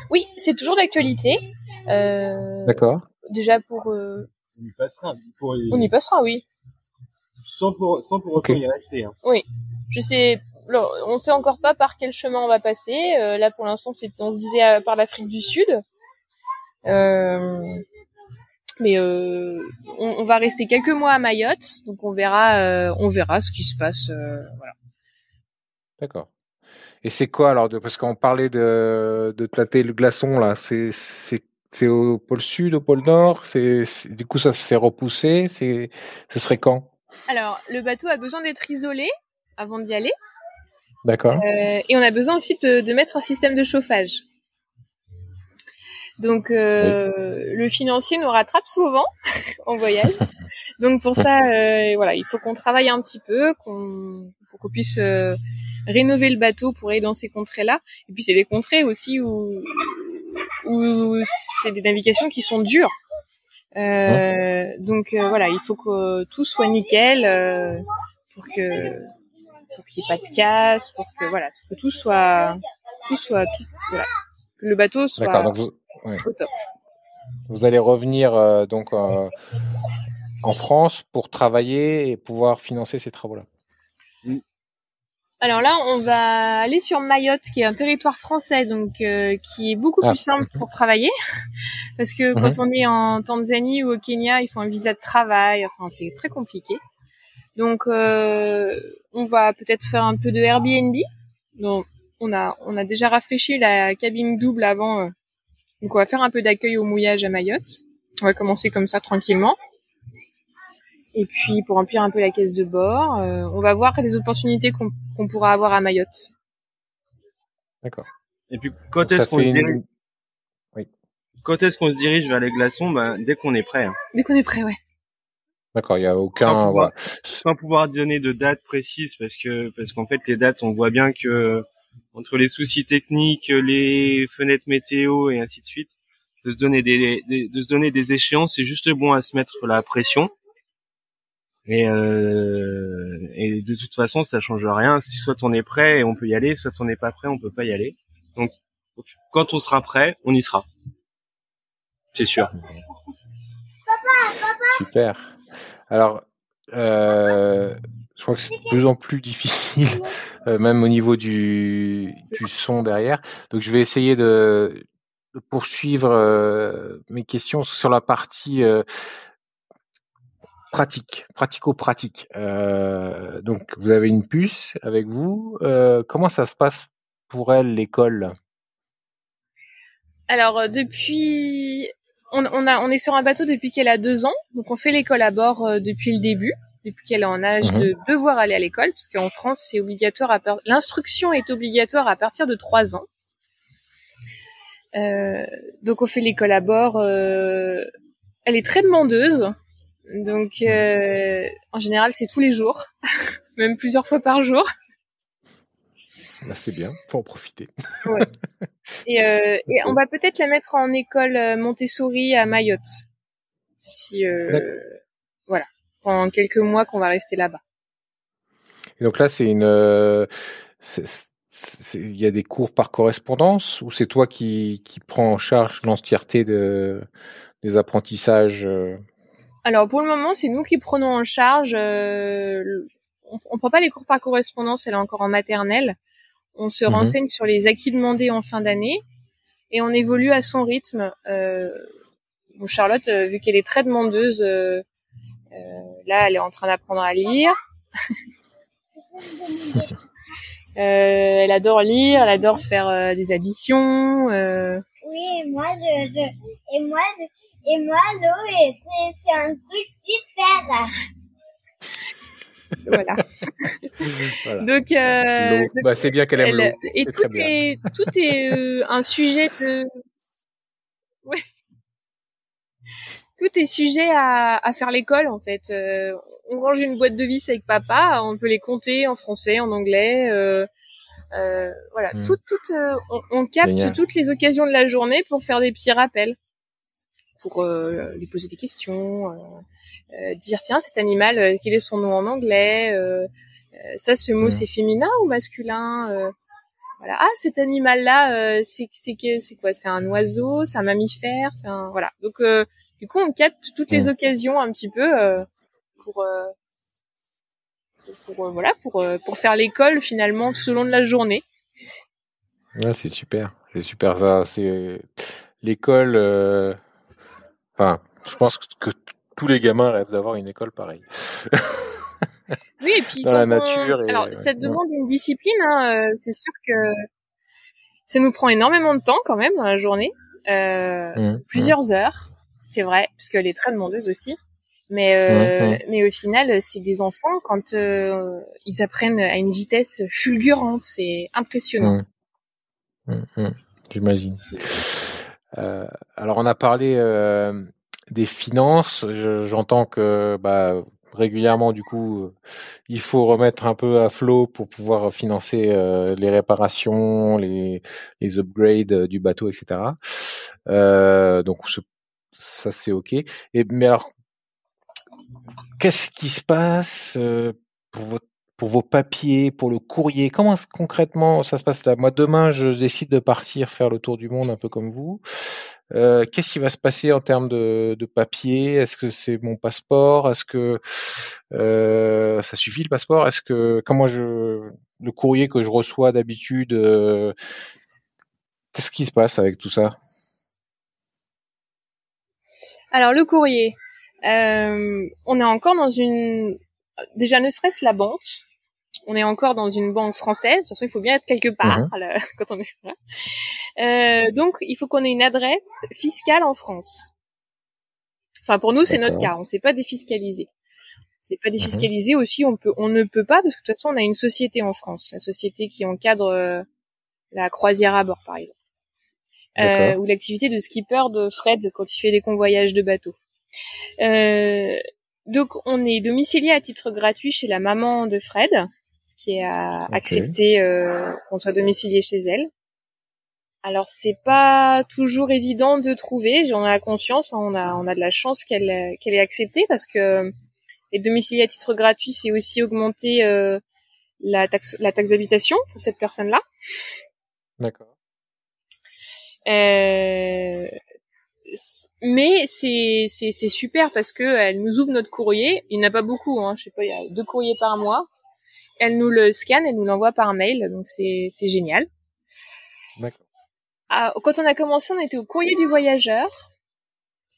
Oui c'est toujours d'actualité Euh, D'accord. déjà pour euh, On y passera. Pour y- on y passera oui Sans pour, sans pour Ok. autant y rester. hein. je sais alors, on sait encore pas par quel chemin on va passer. Euh, là, pour l'instant, c'est, on se disait par l'Afrique du Sud. Euh, mais euh, on, on va rester quelques mois à Mayotte, donc on verra, euh, on verra ce qui se passe. euh, voilà. D'accord. Et c'est quoi alors de, Parce qu'on parlait de, de tâter le glaçon là. C'est au pôle sud, au pôle nord. C'est du coup ça s'est repoussé. C'est ce serait quand? Alors, le bateau a besoin d'être isolé avant d'y aller, D'accord. euh, et on a besoin aussi de, de mettre un système de chauffage. Donc, euh, le financier nous rattrape souvent en voyage. Donc pour ça, euh, voilà, il faut qu'on travaille un petit peu, qu'on pour qu'on puisse rénover le bateau pour aller dans ces contrées-là. Et puis c'est des contrées aussi où où c'est des navigations qui sont dures. Euh, donc euh, voilà, il faut que tout soit nickel euh, pour que pour qu'il n'y ait pas de casse, pour que voilà, que tout soit tout soit tout, voilà, que le bateau soit. Donc vous, ouais. au top. vous allez revenir euh, donc euh, en France pour travailler et pouvoir financer ces travaux-là. Alors là, on va aller sur Mayotte, qui est un territoire français, donc euh, qui est beaucoup Ah. plus simple pour travailler, parce que quand on est en Tanzanie ou au Kenya, il faut un visa de travail. Enfin, c'est très compliqué. Donc, euh, on va peut-être faire un peu de Airbnb. Donc, on a on a déjà rafraîchi la cabine double avant. euh, donc, on va faire un peu d'accueil au mouillage à Mayotte. On va commencer comme ça tranquillement. Et puis pour remplir un peu la caisse de bord, euh, on va voir les opportunités qu'on qu'on pourra avoir à Mayotte. D'accord. Et puis, quand est-ce qu'on se dirige, une- quand est-ce qu'on se dirige vers les glaçons? Ben, dès qu'on est prêt. hein. Dès qu'on est prêt, ouais. D'accord. Il y a aucun. Sans pouvoir- voilà. sans pouvoir donner de date précise parce que parce qu'en fait les dates on voit bien que entre les soucis techniques, les fenêtres météo et ainsi de suite, de se donner des, des- de se donner des échéances, c'est juste bon à se mettre la pression. Et euh, et de toute façon ça change rien. Si soit on est prêt et on peut y aller, soit on n'est pas prêt on peut pas y aller. Donc quand on sera prêt, on y sera. C'est sûr. Super. Alors, euh, je crois que c'est de plus en plus difficile, euh, même au niveau du, du son derrière. Donc, je vais essayer de, de poursuivre euh, mes questions sur la partie euh, pratique, pratico-pratique. Euh, donc, vous avez une puce avec vous. Euh, comment ça se passe pour elle, l'école? Alors euh, depuis, on, on a, on est sur un bateau depuis qu'elle a deux ans, donc on fait l'école à bord depuis le début, depuis qu'elle est en âge Mhm. de devoir aller à l'école, parce qu'en France c'est obligatoire à l'instruction est obligatoire à partir de trois ans. Euh, donc on fait l'école à bord. euh, elle est très demandeuse, donc euh, en général c'est tous les jours, même plusieurs fois par jour. Bah, C'est bien, faut en profiter. Et, euh, et Ok. on va peut-être la mettre en école euh, Montessori à Mayotte. Si, euh, voilà, pendant quelques mois qu'on va rester là-bas. Et donc là, c'est une, euh, il y a des cours par correspondance ou c'est toi qui, qui prends en charge l'entièreté de, des apprentissages euh, Alors pour le moment, c'est nous qui prenons en charge. euh, on, on prend pas les cours par correspondance, elle est encore en maternelle. On se Mhm. renseigne sur les acquis demandés en fin d'année et on évolue à son rythme. Euh, bon, Charlotte, euh, vu qu'elle est très demandeuse, euh, euh, là, elle est en train d'apprendre à lire. elle adore lire, elle adore faire des additions. Oui, et moi, je, je- et moi, je- et moi, l'eau, c'est, un truc super. voilà. Voilà. Donc, euh, L'eau. Bah, c'est bien qu'elle aime l'eau. et tout très bien. est tout est euh, un sujet de ouais tout est sujet à, à faire l'école en fait Euh, on range une boîte de vis avec papa on peut les compter en français en anglais euh, euh, voilà Mm. tout tout euh, on, on capte Génial. toutes les occasions de la journée pour faire des petits rappels pour euh, lui poser des questions euh, euh, dire tiens cet animal euh, quel est son nom en anglais ça ce mot Mm. c'est féminin ou masculin euh, voilà ah cet animal là c'est c'est c'est quoi? C'est un oiseau c'est un mammifère c'est un voilà donc euh, du coup on capte toutes les Mm. occasions un petit peu euh, pour euh, pour voilà pour euh, pour faire l'école finalement tout au long de la journée Ouais, c'est super. C'est super ça. C'est l'école. euh, Enfin, je pense que que tous les gamins rêvent d'avoir une école pareille. oui et puis Dans quand la on- nature et- alors ça demande une discipline hein, euh, c'est sûr que ça nous prend énormément de temps quand même dans la journée euh, Mmh, plusieurs heures, c'est vrai, parce qu'elle est très demandeuse aussi. Mais euh, Mhm. mais au final, c'est des enfants quand euh, ils apprennent à une vitesse fulgurante, c'est impressionnant. mmh. Mmh, mmh. J'imagine. Euh, alors on a parlé euh, des finances. Je- J'entends que bah, régulièrement du coup il faut remettre un peu à flot pour pouvoir financer euh, les réparations, les, les upgrades euh, du bateau, etc. Euh, donc ça c'est ok. Et mais alors qu'est-ce qui se passe pour votre pour vos papiers, pour le courrier, comment concrètement ça se passe là? Moi demain je décide de partir faire le tour du monde un peu comme vous. Euh, Qu'est-ce qui va se passer en termes de, papier Est-ce que c'est mon passeport? Est-ce que euh, ça suffit le passeport? Est-ce que comment le courrier que je reçois d'habitude euh, Qu'est-ce qui se passe avec tout ça? Alors le courrier, on est encore dans une, déjà ne serait-ce la banque, on est encore dans une banque française. De toute façon, il faut bien être quelque part Mhm. là, quand on est là. Euh, donc, il faut qu'on ait une adresse fiscale en France. Enfin, pour nous, c'est notre cas. On s'est pas défiscalisé. C'est pas défiscalisé aussi. On peut, on ne peut pas parce que de toute façon, on a une société en France, la société qui encadre euh, la croisière à bord, par exemple, euh, ou l'activité de skipper de Fred quand il fait des convoyages de bateau. Euh, donc, on est domicilié à titre gratuit chez la maman de Fred, qui a accepté euh, qu'on soit domicilié chez elle. Alors c'est pas toujours évident de trouver, j'en ai la conscience, hein, on a on a de la chance qu'elle euh, qu'elle ait accepté parce que être domicilié à titre gratuit, c'est aussi augmenter euh, la taxe la taxe d'habitation pour cette personne-là. D'accord. Euh, c- mais c'est c'est c'est super parce que elle nous ouvre notre courrier. Il n'y en a pas beaucoup, hein, je sais pas, il y a deux courriers par mois. Elle nous le scanne, elle nous l'envoie par mail, donc c'est c'est génial. D'accord. Ah, quand on a commencé, on était au courrier du voyageur.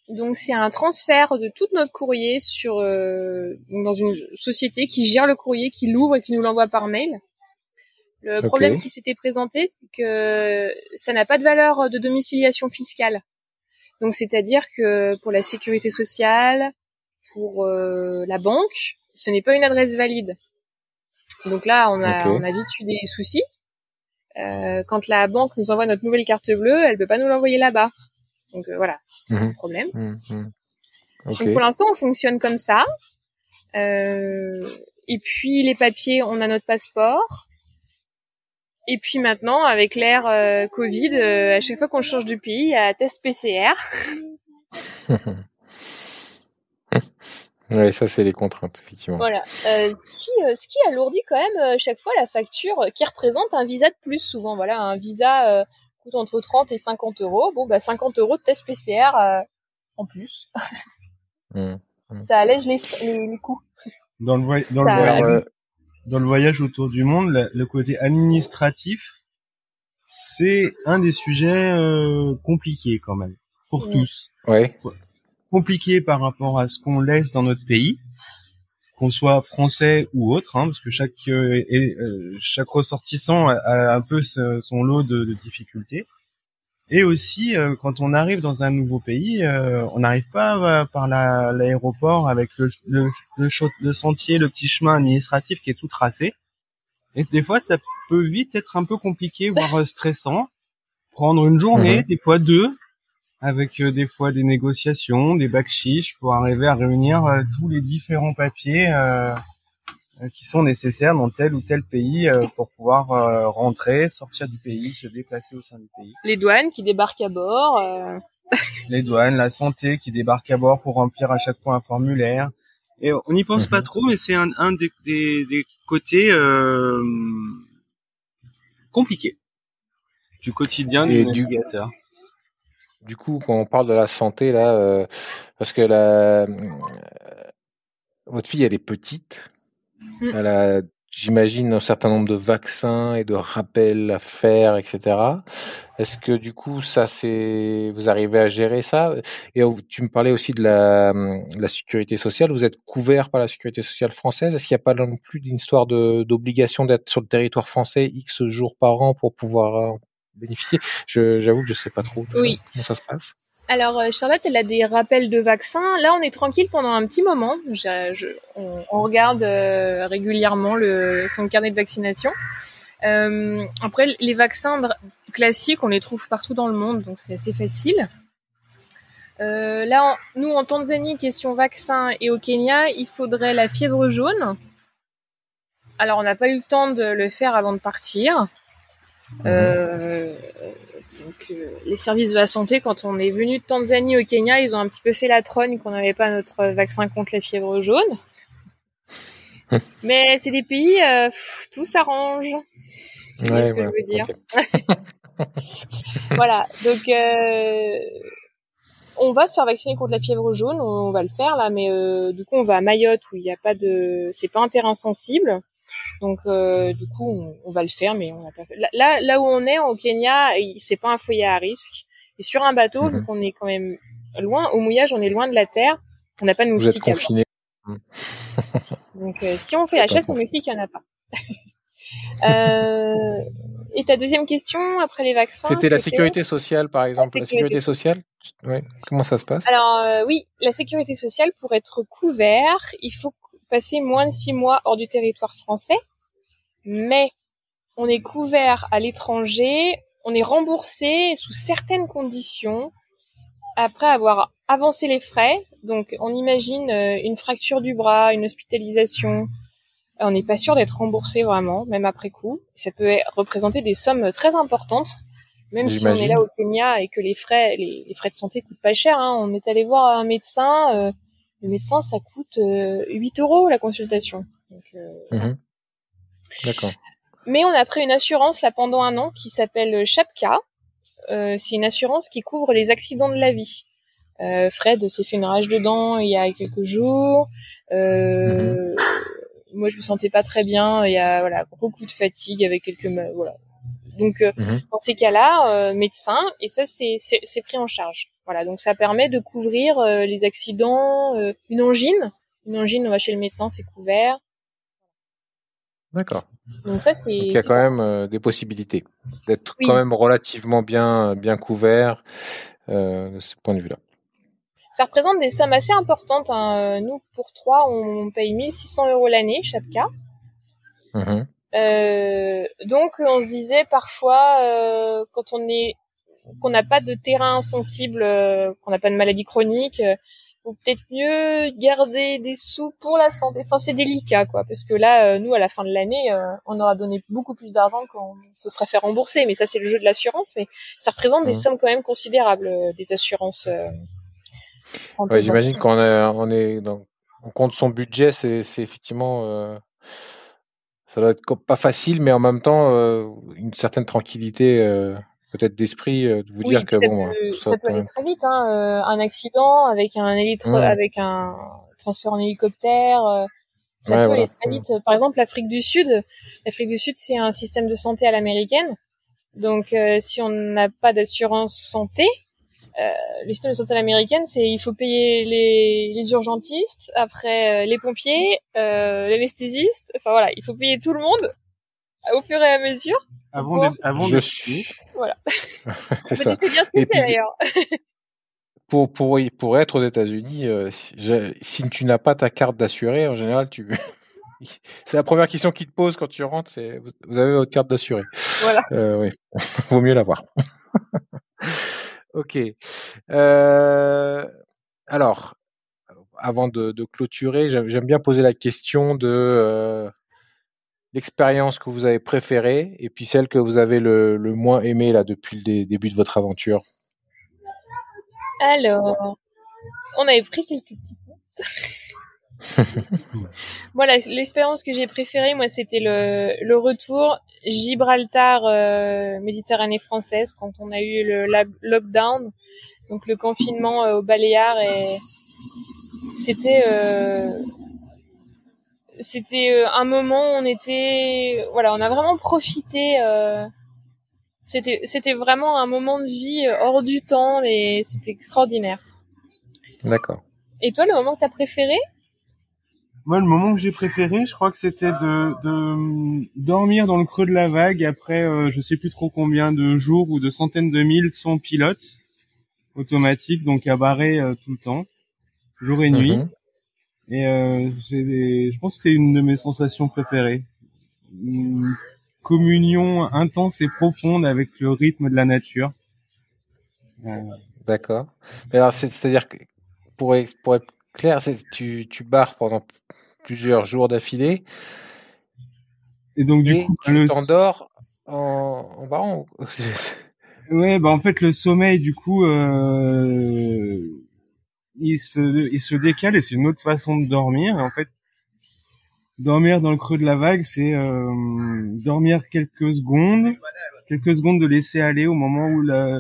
Donc c'est un transfert de tout notre courrier sur euh, dans une société qui gère le courrier, qui l'ouvre et qui nous l'envoie par mail. Le problème qui s'était présenté, c'est que ça n'a pas de valeur de domiciliation fiscale. Donc c'est-à-dire que pour la sécurité sociale, pour euh, la banque, ce n'est pas une adresse valide. Donc là, on a, Ok. on a vite eu des soucis. Euh, quand la banque nous envoie notre nouvelle carte bleue, elle peut pas nous l'envoyer là-bas. Donc euh, voilà, c'est un Mhm. problème. Ok. Donc pour l'instant, on fonctionne comme ça. Euh, et puis les papiers, on a notre passeport. Et puis maintenant, avec l'ère Covid, à chaque fois qu'on change de pays, il y a test PCR. ouais, ça c'est les contraintes effectivement. Voilà. Euh, ce, qui, euh, ce qui alourdit quand même euh, chaque fois la facture, euh, qui représente un visa de plus souvent. Voilà, un visa euh, coûte entre 30 et 50 euros. Bon, bah 50 euros de test PCR euh, en plus. Hum. Ça allège les, frais- les, les coûts. Dans le, dans, Ça- le voyage, Euh, dans le voyage autour du monde, le, le côté administratif, c'est un des sujets euh, compliqués quand même, pour Mm. tous. ouais. Compliqué par rapport à ce qu'on laisse dans notre pays, qu'on soit français ou autre, hein, parce que chaque et, chaque ressortissant a, un peu son lot de, de difficultés. Et aussi, quand on arrive dans un nouveau pays, on n'arrive pas par l'aéroport avec le, le, le, le, sentier, le petit chemin administratif qui est tout tracé. Et des fois, ça peut vite être un peu compliqué, voire stressant. Prendre une journée, mhm. des fois deux, avec euh, des fois des négociations, des bacs chiches pour arriver à réunir euh, tous les différents papiers euh, qui sont nécessaires dans tel ou tel pays pour pouvoir rentrer, sortir du pays, se déplacer au sein du pays. Les douanes qui débarquent à bord. les douanes, la santé qui débarque à bord pour remplir à chaque fois un formulaire. Et on n'y pense pas mhm. trop, mais c'est un, un des, des, des côtés compliqués du quotidien du navigateur du coup, quand on parle de la santé, là, euh, parce que la, euh, votre fille, elle est petite. Mm. Elle a, j'imagine, un certain nombre de vaccins et de rappels à faire, etc. Est-ce que du coup, ça, c'est, vous arrivez à gérer ça? Et tu me parlais aussi de la, la sécurité sociale. Vous êtes couvert par la sécurité sociale française? Est-ce qu'il n'y a pas non plus d'une histoire d'obligation d'être sur le territoire français X jours par an pour pouvoir euh, bénéficier. J'avoue que je sais pas trop oui. comment ça se passe. Alors euh, Charlotte, elle a des rappels de vaccins. Là, on est tranquille pendant un petit moment. on, regarde euh, régulièrement le, son carnet de vaccination. Euh, après, les vaccins classiques, on les trouve partout dans le monde, donc c'est assez facile. là, nous en Tanzanie, question vaccin, et au Kenya, il faudrait la fièvre jaune. Alors, on n'a pas eu le temps de le faire avant de partir. Euh, donc, euh, les services de la santé, quand on est venu de Tanzanie au Kenya, ils ont un petit peu fait la trogne qu'on n'avait pas notre vaccin contre la fièvre jaune. Mais c'est des pays, euh, tout s'arrange. C'est ce que je veux dire. voilà. Donc, euh, on va se faire vacciner contre la fièvre jaune. On, va le faire là, mais euh, du coup, on va à Mayotte où il n'y a pas de, c'est pas un terrain sensible. Donc euh, du coup, on, va le faire, mais on n'a pas fait. Là, là où on est au Kenya, c'est pas un foyer à risque. Et sur un bateau, vu mhm. qu'on est quand même loin, au mouillage, on est loin de la terre, on n'a pas de moustiques. Vous êtes. Donc euh, si on fait la chasse aux moustiques, il n'y en a pas. euh, et ta deuxième question après les vaccins C'était la sécurité sociale, par exemple. La sécurité, sociale, ouais. Comment ça se passe? Alors euh, oui, la sécurité sociale pour être couvert, il faut passer moins de six mois hors du territoire français, mais on est couvert à l'étranger, on est remboursé sous certaines conditions après avoir avancé les frais. Donc on imagine euh, une fracture du bras, une hospitalisation. On n'est pas sûr d'être remboursé vraiment, même après coup. Ça peut représenter des sommes très importantes, même si on est là au Kenya et que les frais, les, frais de santé coûtent pas cher. Hein. On est allé voir un médecin. Euh, le médecin, ça coûte 8 euh, euros la consultation. Euh, mhm. D'accord. Mais on a pris une assurance là pendant un an qui s'appelle Chapka. Euh, c'est une assurance qui couvre les accidents de la vie. Fred s'est fait une rage de dents il y a quelques jours. Mhm. Moi, je me sentais pas très bien. Il y a voilà beaucoup de fatigue avec quelques voilà. Donc mhm. dans ces cas-là, médecin et ça c'est c'est pris en charge. Voilà, donc ça permet de couvrir euh, les accidents, euh, une angine. Une angine, on va chez le médecin, c'est couvert. D'accord. Donc ça, c'est. Il y a quand même euh, des possibilités d'être quand même relativement bien bien couvert de ce point de vue-là. Ça représente des sommes assez importantes. Hein. Nous, pour trois, on paye 1600 euros l'année chaque cas. Mmh donc, on se disait parfois, quand on est qu'on n'a pas de terrain sensible, euh, qu'on n'a pas de maladie chronique, euh, ou peut-être mieux garder des sous pour la santé. Enfin, c'est délicat, quoi, parce que là, euh, nous, à la fin de l'année, on aura donné beaucoup plus d'argent qu'on se serait fait rembourser. Mais ça, c'est le jeu de l'assurance, mais ça représente des mmh. sommes quand même considérables, des assurances. ouais, j'imagine qu'on on est, on compte son budget, c'est, effectivement, ça doit être pas facile, mais en même temps, une certaine tranquillité peut-être d'esprit euh, de vous dire que ça bon, peut, ça, peut aller très vite. Hein, euh, un accident avec un électro, avec un transfert en hélicoptère, euh, ça peut aller très vite. Par exemple, l'Afrique du Sud, l'Afrique du Sud, c'est un système de santé à l'américaine. Donc, si on n'a pas d'assurance santé, euh, le système de santé américaine, c'est il faut payer les, les urgentistes, après euh, les pompiers, l'anesthésiste. Enfin voilà, il faut payer tout le monde au fur et à mesure. Avant, Pour- avant Je c'est suis. Vous ça. connaissez bien ce que c'est d'ailleurs. Pour, pour, être aux États-Unis, euh, si, tu n'as pas ta carte d'assuré, en général, tu. c'est la première question qu'ils te posent quand tu rentres, c'est vous avez votre carte d'assuré. Voilà. Euh, oui, vaut mieux l'avoir. ok. Euh, alors, avant de, de clôturer, j'aime j'aime bien poser la question de euh, l'expérience que vous avez préférée et puis celle que vous avez le, le moins aimée là depuis le dé- début de votre aventure? Alors, on avait pris quelques petites notes. voilà, l'expérience que j'ai préférée, moi, c'était le, le retour Gibraltar euh, Méditerranée française quand on a eu le la- lockdown, donc le confinement euh, aux Baléares et c'était euh, c'était euh, un moment où on était voilà, on a vraiment profité. euh, c'était c'était vraiment un moment de vie euh, hors du temps et c'était extraordinaire. D'accord. Et toi, le moment que t'as préféré? Moi, le moment que j'ai préféré, je crois que c'était de, de dormir dans le creux de la vague après, euh, je sais plus trop combien de jours ou de centaines de milles sans pilote automatique, donc à barrer euh, tout le temps, jour et nuit. Mhm. Et euh, des- je pense que c'est une de mes sensations préférées. Une communion intense et profonde avec le rythme de la nature. Euh, D'accord. Mais alors, c'est- c'est-à-dire que pour, être- pour être clair, c'est tu, tu barres pendant plusieurs jours d'affilée et donc du et coup, tu le, t'endors en, en barrant. Ouais, bah en fait le sommeil du coup euh, il se il se décale et c'est une autre façon de dormir. Et en fait, dormir dans le creux de la vague, c'est euh, dormir quelques secondes, quelques secondes de laisser aller au moment où la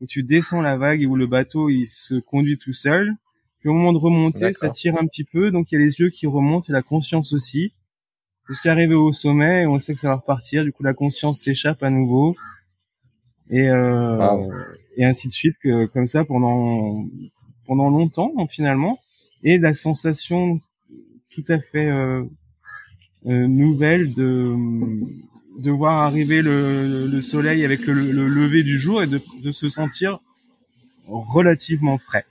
où tu descends la vague et où le bateau il se conduit tout seul. Puis au moment de remonter, ça tire un petit peu, donc il y a les yeux qui remontent et la conscience aussi. Jusqu'à arriver au sommet, on sait que ça va repartir. Du coup, la conscience s'échappe à nouveau. Et, euh, Wow. et ainsi de suite, que, comme ça pendant, pendant longtemps, finalement. Et la sensation tout à fait euh, euh, nouvelle de, de voir arriver le, le soleil avec le, le lever du jour et de, de se sentir relativement frais.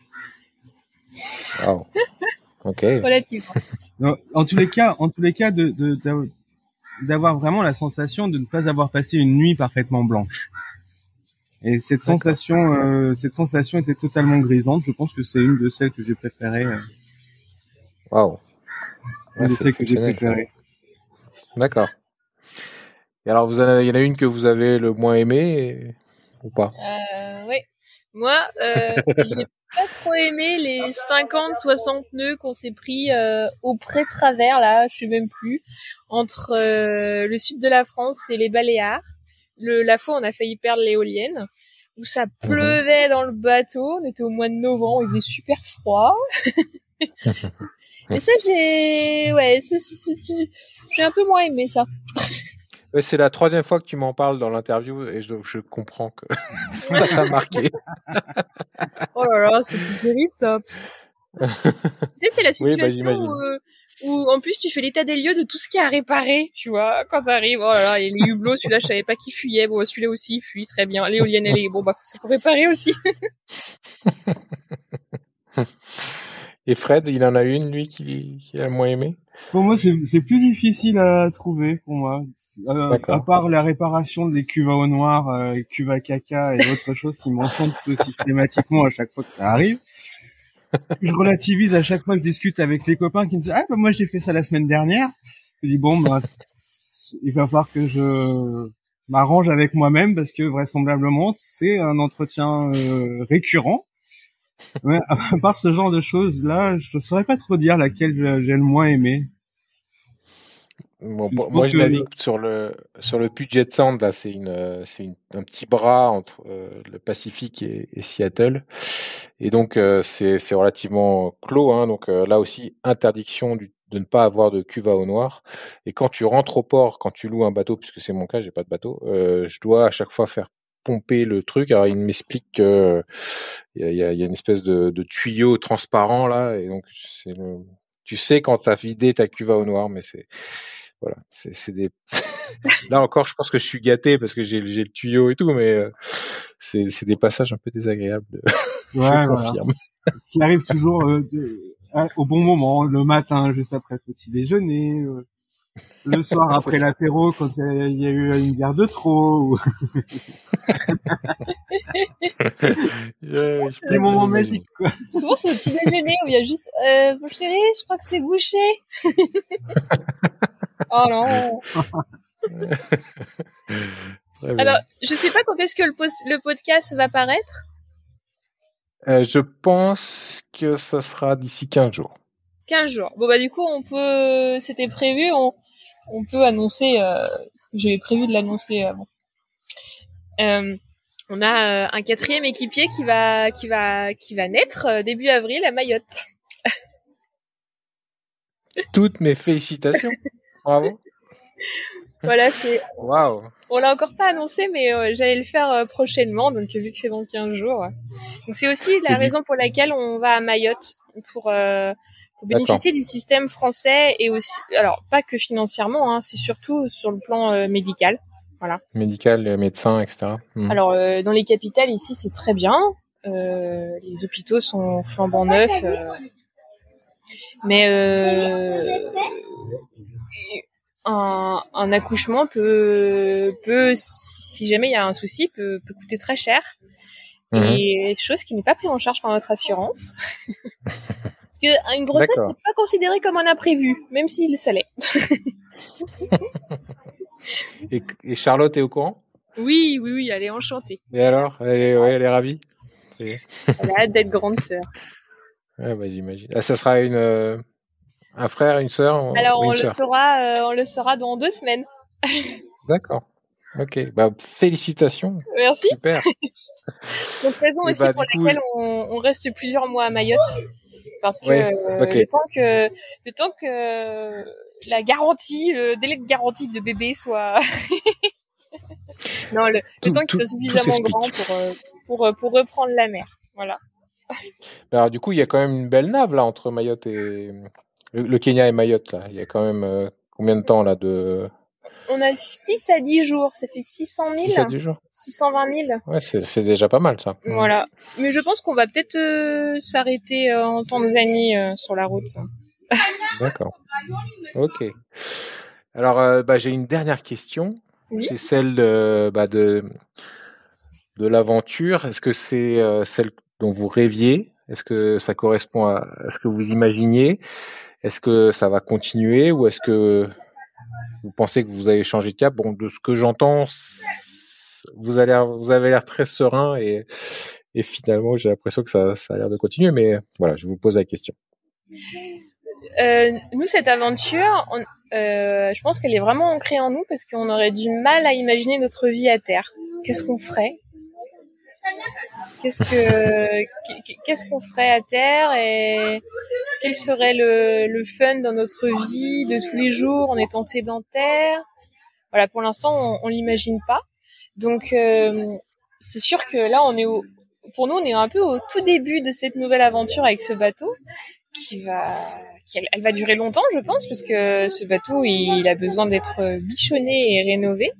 Wow. Ok. Relativement. En tous les cas, en tous les cas, de, de- d'av- d'avoir vraiment la sensation de ne pas avoir passé une nuit parfaitement blanche. Et cette sensation, euh, cette sensation était totalement grisante. Je pense que c'est une de celles que j'ai préférées. euh, Wow. une Ouais, de celles que j'ai préférées. D'accord. Et alors, vous en avez, il y en a une que vous avez le moins aimée et- ou pas? Euh, oui. Moi, euh, j'ai pas trop aimé les 50-60 nœuds qu'on s'est pris euh, au pré-travers, là, je sais même plus, entre euh, le sud de la France et les Baléares. Le, la fois, on a failli perdre l'éolienne, où ça pleuvait dans le bateau. On était au mois de novembre, il faisait super froid. et ça, j'ai, ouais, c'est- c'est- c'est- c'est- j'ai un peu moins aimé ça. Ouais, C'est la troisième fois que tu m'en parles dans l'interview et je, je comprends que ça t'a marqué. Oh là là, c'était terrible ça. tu sais, c'est la Oui, situation bah, j'imagine. où, euh, où, en plus tu fais l'état des lieux de tout ce qui à réparer, tu vois. Quand t'arrives, oh là là, et les hublots, celui-là je savais pas qui fuyait, bon celui-là aussi il fuit très bien. L'éolienne elle est, bon bah faut, faut réparer aussi. Et Fred, il en a une, lui, qui, qui a le moins aimé? Pour moi, c'est c'est plus difficile à trouver pour moi. Euh, D'accord. à part la réparation des cuves à eau noire, euh, cuves à caca et autres choses qui m'enchantent systématiquement à chaque fois que ça arrive. Je relativise à chaque fois que je discute avec les copains qui me disent ah bah moi j'ai fait ça la semaine dernière. Je dis bon bah il va falloir que je m'arrange avec moi-même parce que vraisemblablement c'est un entretien euh, récurrent. Ouais, à part ce genre de choses là, je saurais pas trop dire laquelle j'ai le moins aimé. Bon, moi, je que- navigue sur le sur le Puget Sound. Là, c'est une euh, c'est une- un petit bras entre euh, le Pacifique et, et Seattle, et donc euh, c'est c'est relativement clos. Hein, donc euh, là aussi, interdiction du- de ne pas avoir de cuve à eau noire. Et quand tu rentres au port, quand tu loues un bateau, puisque c'est mon cas, j'ai pas de bateau, euh, je dois à chaque fois faire pomper le truc. Alors il m'explique que il y a, y a, une espèce de, de, tuyau transparent là, et donc c'est le, tu sais quand t'as vidé ta cuve à eau noire, mais c'est voilà, c'est des. là encore, je pense que je suis gâté parce que j'ai le tuyau et tout, mais euh, c'est des passages un peu désagréables. De... Ouais, voilà. Qui arrive toujours euh, au bon moment, le matin juste après le petit déjeuner. Euh, le soir après l'apéro quand il y, a eu une bière de trop. ouais, Les moments magiques quoi. Souvent c'est le petit déjeuner où il y a juste euh, mon chéri, je crois que c'est bouché. oh non. Alors, je sais pas quand est-ce que le, le podcast va paraître. Euh, je pense que ça sera d'ici 15 jours. 15 jours. Bon bah du coup on peut, c'était prévu, on, on peut annoncer euh, ce que j'avais prévu de l'annoncer avant. Euh, on a euh, un quatrième équipier qui va qui va qui va naître début avril à Mayotte. Toutes mes félicitations. Bravo. Voilà, c'est. Waouh. On l'a encore pas annoncé, mais j'allais le faire prochainement, donc vu que c'est dans 15 jours. Donc c'est aussi la raison pour laquelle on va à Mayotte pour pour bénéficier du système français et aussi, alors pas que financièrement, hein, c'est surtout sur le plan euh, médical. Voilà. Médical, médecin, etc. Hmm. Alors euh, dans les capitales ici, c'est très bien. Euh, les hôpitaux sont flambant neufs, mais un, un, accouchement peut, peut, si jamais il y a un souci, peut, peut coûter très cher. Mhm. Et chose qui n'est pas prise en charge par notre assurance. Qu'une grossesse n'est pas considérée comme un imprévu, même s'il ça l'est. et, Charlotte est au courant? Oui, oui, oui, elle est enchantée. Et alors? Elle est, ouais, elle est ravie Elle a hâte d'être grande sœur. Ouais, bah, j'imagine. Ah, ça sera une, euh, un frère, une sœur Alors, on, le saura, euh, on le saura dans deux semaines. D'accord. Ok, bah, félicitations. Merci. Super. Donc raison aussi bah, pour laquelle on, on, reste plusieurs mois à Mayotte, parce que le temps que le temps que la garantie, le délai de garantie de bébé soit non le, temps qu'il soit suffisamment grand pour, euh, pour euh, pour reprendre la mer, voilà. Bah, alors, du coup, il y a quand même une belle nave là entre Mayotte et le, Kenya et Mayotte là. Il y a quand même euh, combien de temps là de on a 6 à 10 jours, ça fait 600 000. 6 à 10 jours. 620 000. Ouais, c'est déjà pas mal ça. Voilà. Mais je pense qu'on va peut-être euh, s'arrêter euh, en Tanzanie euh, sur la route. D'accord. Ok. Alors, bah, j'ai une dernière question. C'est celle de, bah, de, de l'aventure. Est-ce que c'est celle dont vous rêviez? Est-ce que ça correspond à, à ce que vous imaginiez? Est-ce que ça va continuer ou est-ce que vous pensez que vous avez changé de cap? De ce que j'entends, vous avez l'air, très serein et, finalement, j'ai l'impression que ça, ça a l'air de continuer. Mais voilà, je vous pose la question. Euh, nous, cette aventure, euh, je pense qu'elle est vraiment ancrée en nous parce qu'on aurait du mal à imaginer notre vie à terre. Qu'est-ce qu'on ferait? Qu'est-ce que qu'est-ce qu'on ferait à terre et quel serait le, le fun dans notre vie de tous les jours en étant sédentaire? Voilà, pour l'instant, on, on l'imagine pas. Donc, euh, c'est sûr que là, on est au, pour nous, on est un peu au tout début de cette nouvelle aventure avec ce bateau qui va, qui, elle, va durer longtemps, je pense, parce que ce bateau, il, a besoin d'être bichonné et rénové.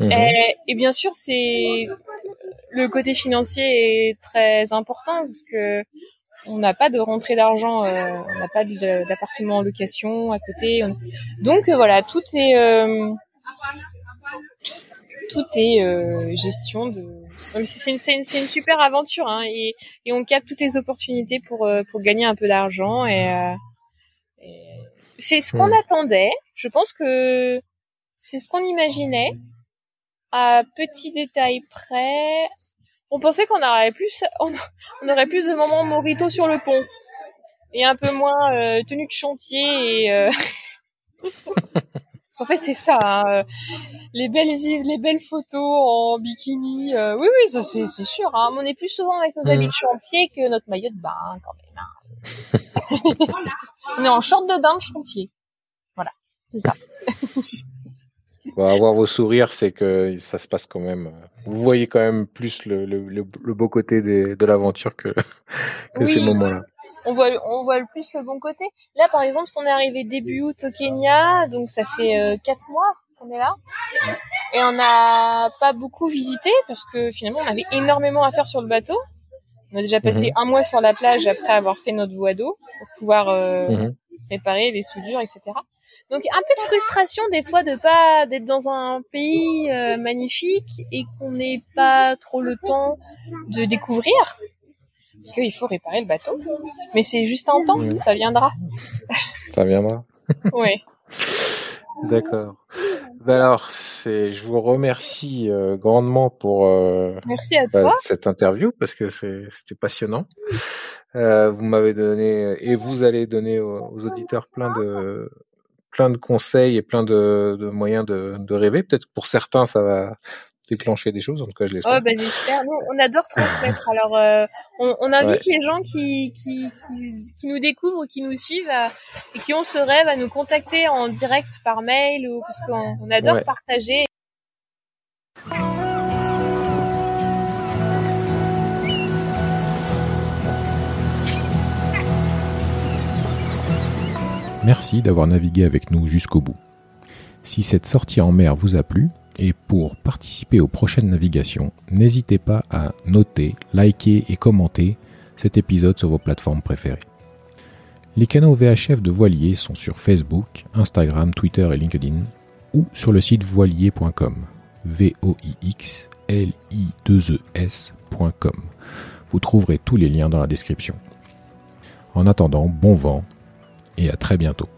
Mhm. Et, et, bien sûr, c'est le côté financier est très important parce que on n'a pas de rentrée d'argent, euh, on n'a pas d'appartement en location à côté. Donc euh, voilà, tout est euh, tout est gestion de. C'est une, une, super aventure hein, et, et, on capte toutes les opportunités pour pour gagner un peu d'argent et, et c'est ce qu'on hmm. attendait. Je pense que c'est ce qu'on imaginait à petit détail près on pensait qu'on aurait plus, on, aurait plus de moments morito sur le pont et un peu moins euh, tenue de chantier et. Euh... en fait, c'est ça. Hein, euh, les belles les belles photos en bikini. Euh, oui, oui, ça c'est sûr. Hein, on est plus souvent avec nos habits de chantier que notre maillot de bain, quand même. Hein. on est en short de bain de chantier. Voilà, c'est ça. Avoir vos sourires, c'est que ça se passe quand même. Vous voyez quand même plus le, le, le, beau côté des, de l'aventure que, que ces moments-là. On voit, on voit le plus le bon côté. Là, par exemple, on est arrivé début août au Kenya, donc ça fait euh, quatre mois qu'on est là. Et on n'a pas beaucoup visité parce que finalement, on avait énormément à faire sur le bateau. On a déjà passé mhm. un mois sur la plage après avoir fait notre voie d'eau pour pouvoir euh, mhm. réparer les soudures, etc. Donc un peu de frustration des fois de pas d'être dans un pays euh, magnifique et qu'on n'ait pas trop le temps de découvrir parce qu'il faut réparer le bateau. Mais c'est juste un temps, ça viendra. Ça viendra. oui. D'accord. Ben alors, c'est, je vous remercie euh, grandement pour euh, Merci à bah, toi. cette interview parce que c'était passionnant. Euh, vous m'avez donné et vous allez donner aux, auditeurs plein de plein de conseils et plein de, de moyens de, de rêver. Peut-être pour certains, ça va déclencher des choses. En tout cas, je l'espère. Oh, ben, j'espère. On adore transmettre. Alors, euh, on, on, invite les gens qui, qui, qui, qui, nous découvrent, qui nous suivent et qui ont ce rêve à nous contacter en direct par mail ou parce qu'on on adore partager. Merci d'avoir navigué avec nous jusqu'au bout. Si cette sortie en mer vous a plu, et pour participer aux prochaines navigations, n'hésitez pas à noter, liker et commenter cet épisode sur vos plateformes préférées. Les canaux VHF de Voilier sont sur Facebook, Instagram, Twitter et LinkedIn ou sur le site voilier.com. v o i x l i 2 e. Vous trouverez tous les liens dans la description. En attendant, bon vent et à très bientôt.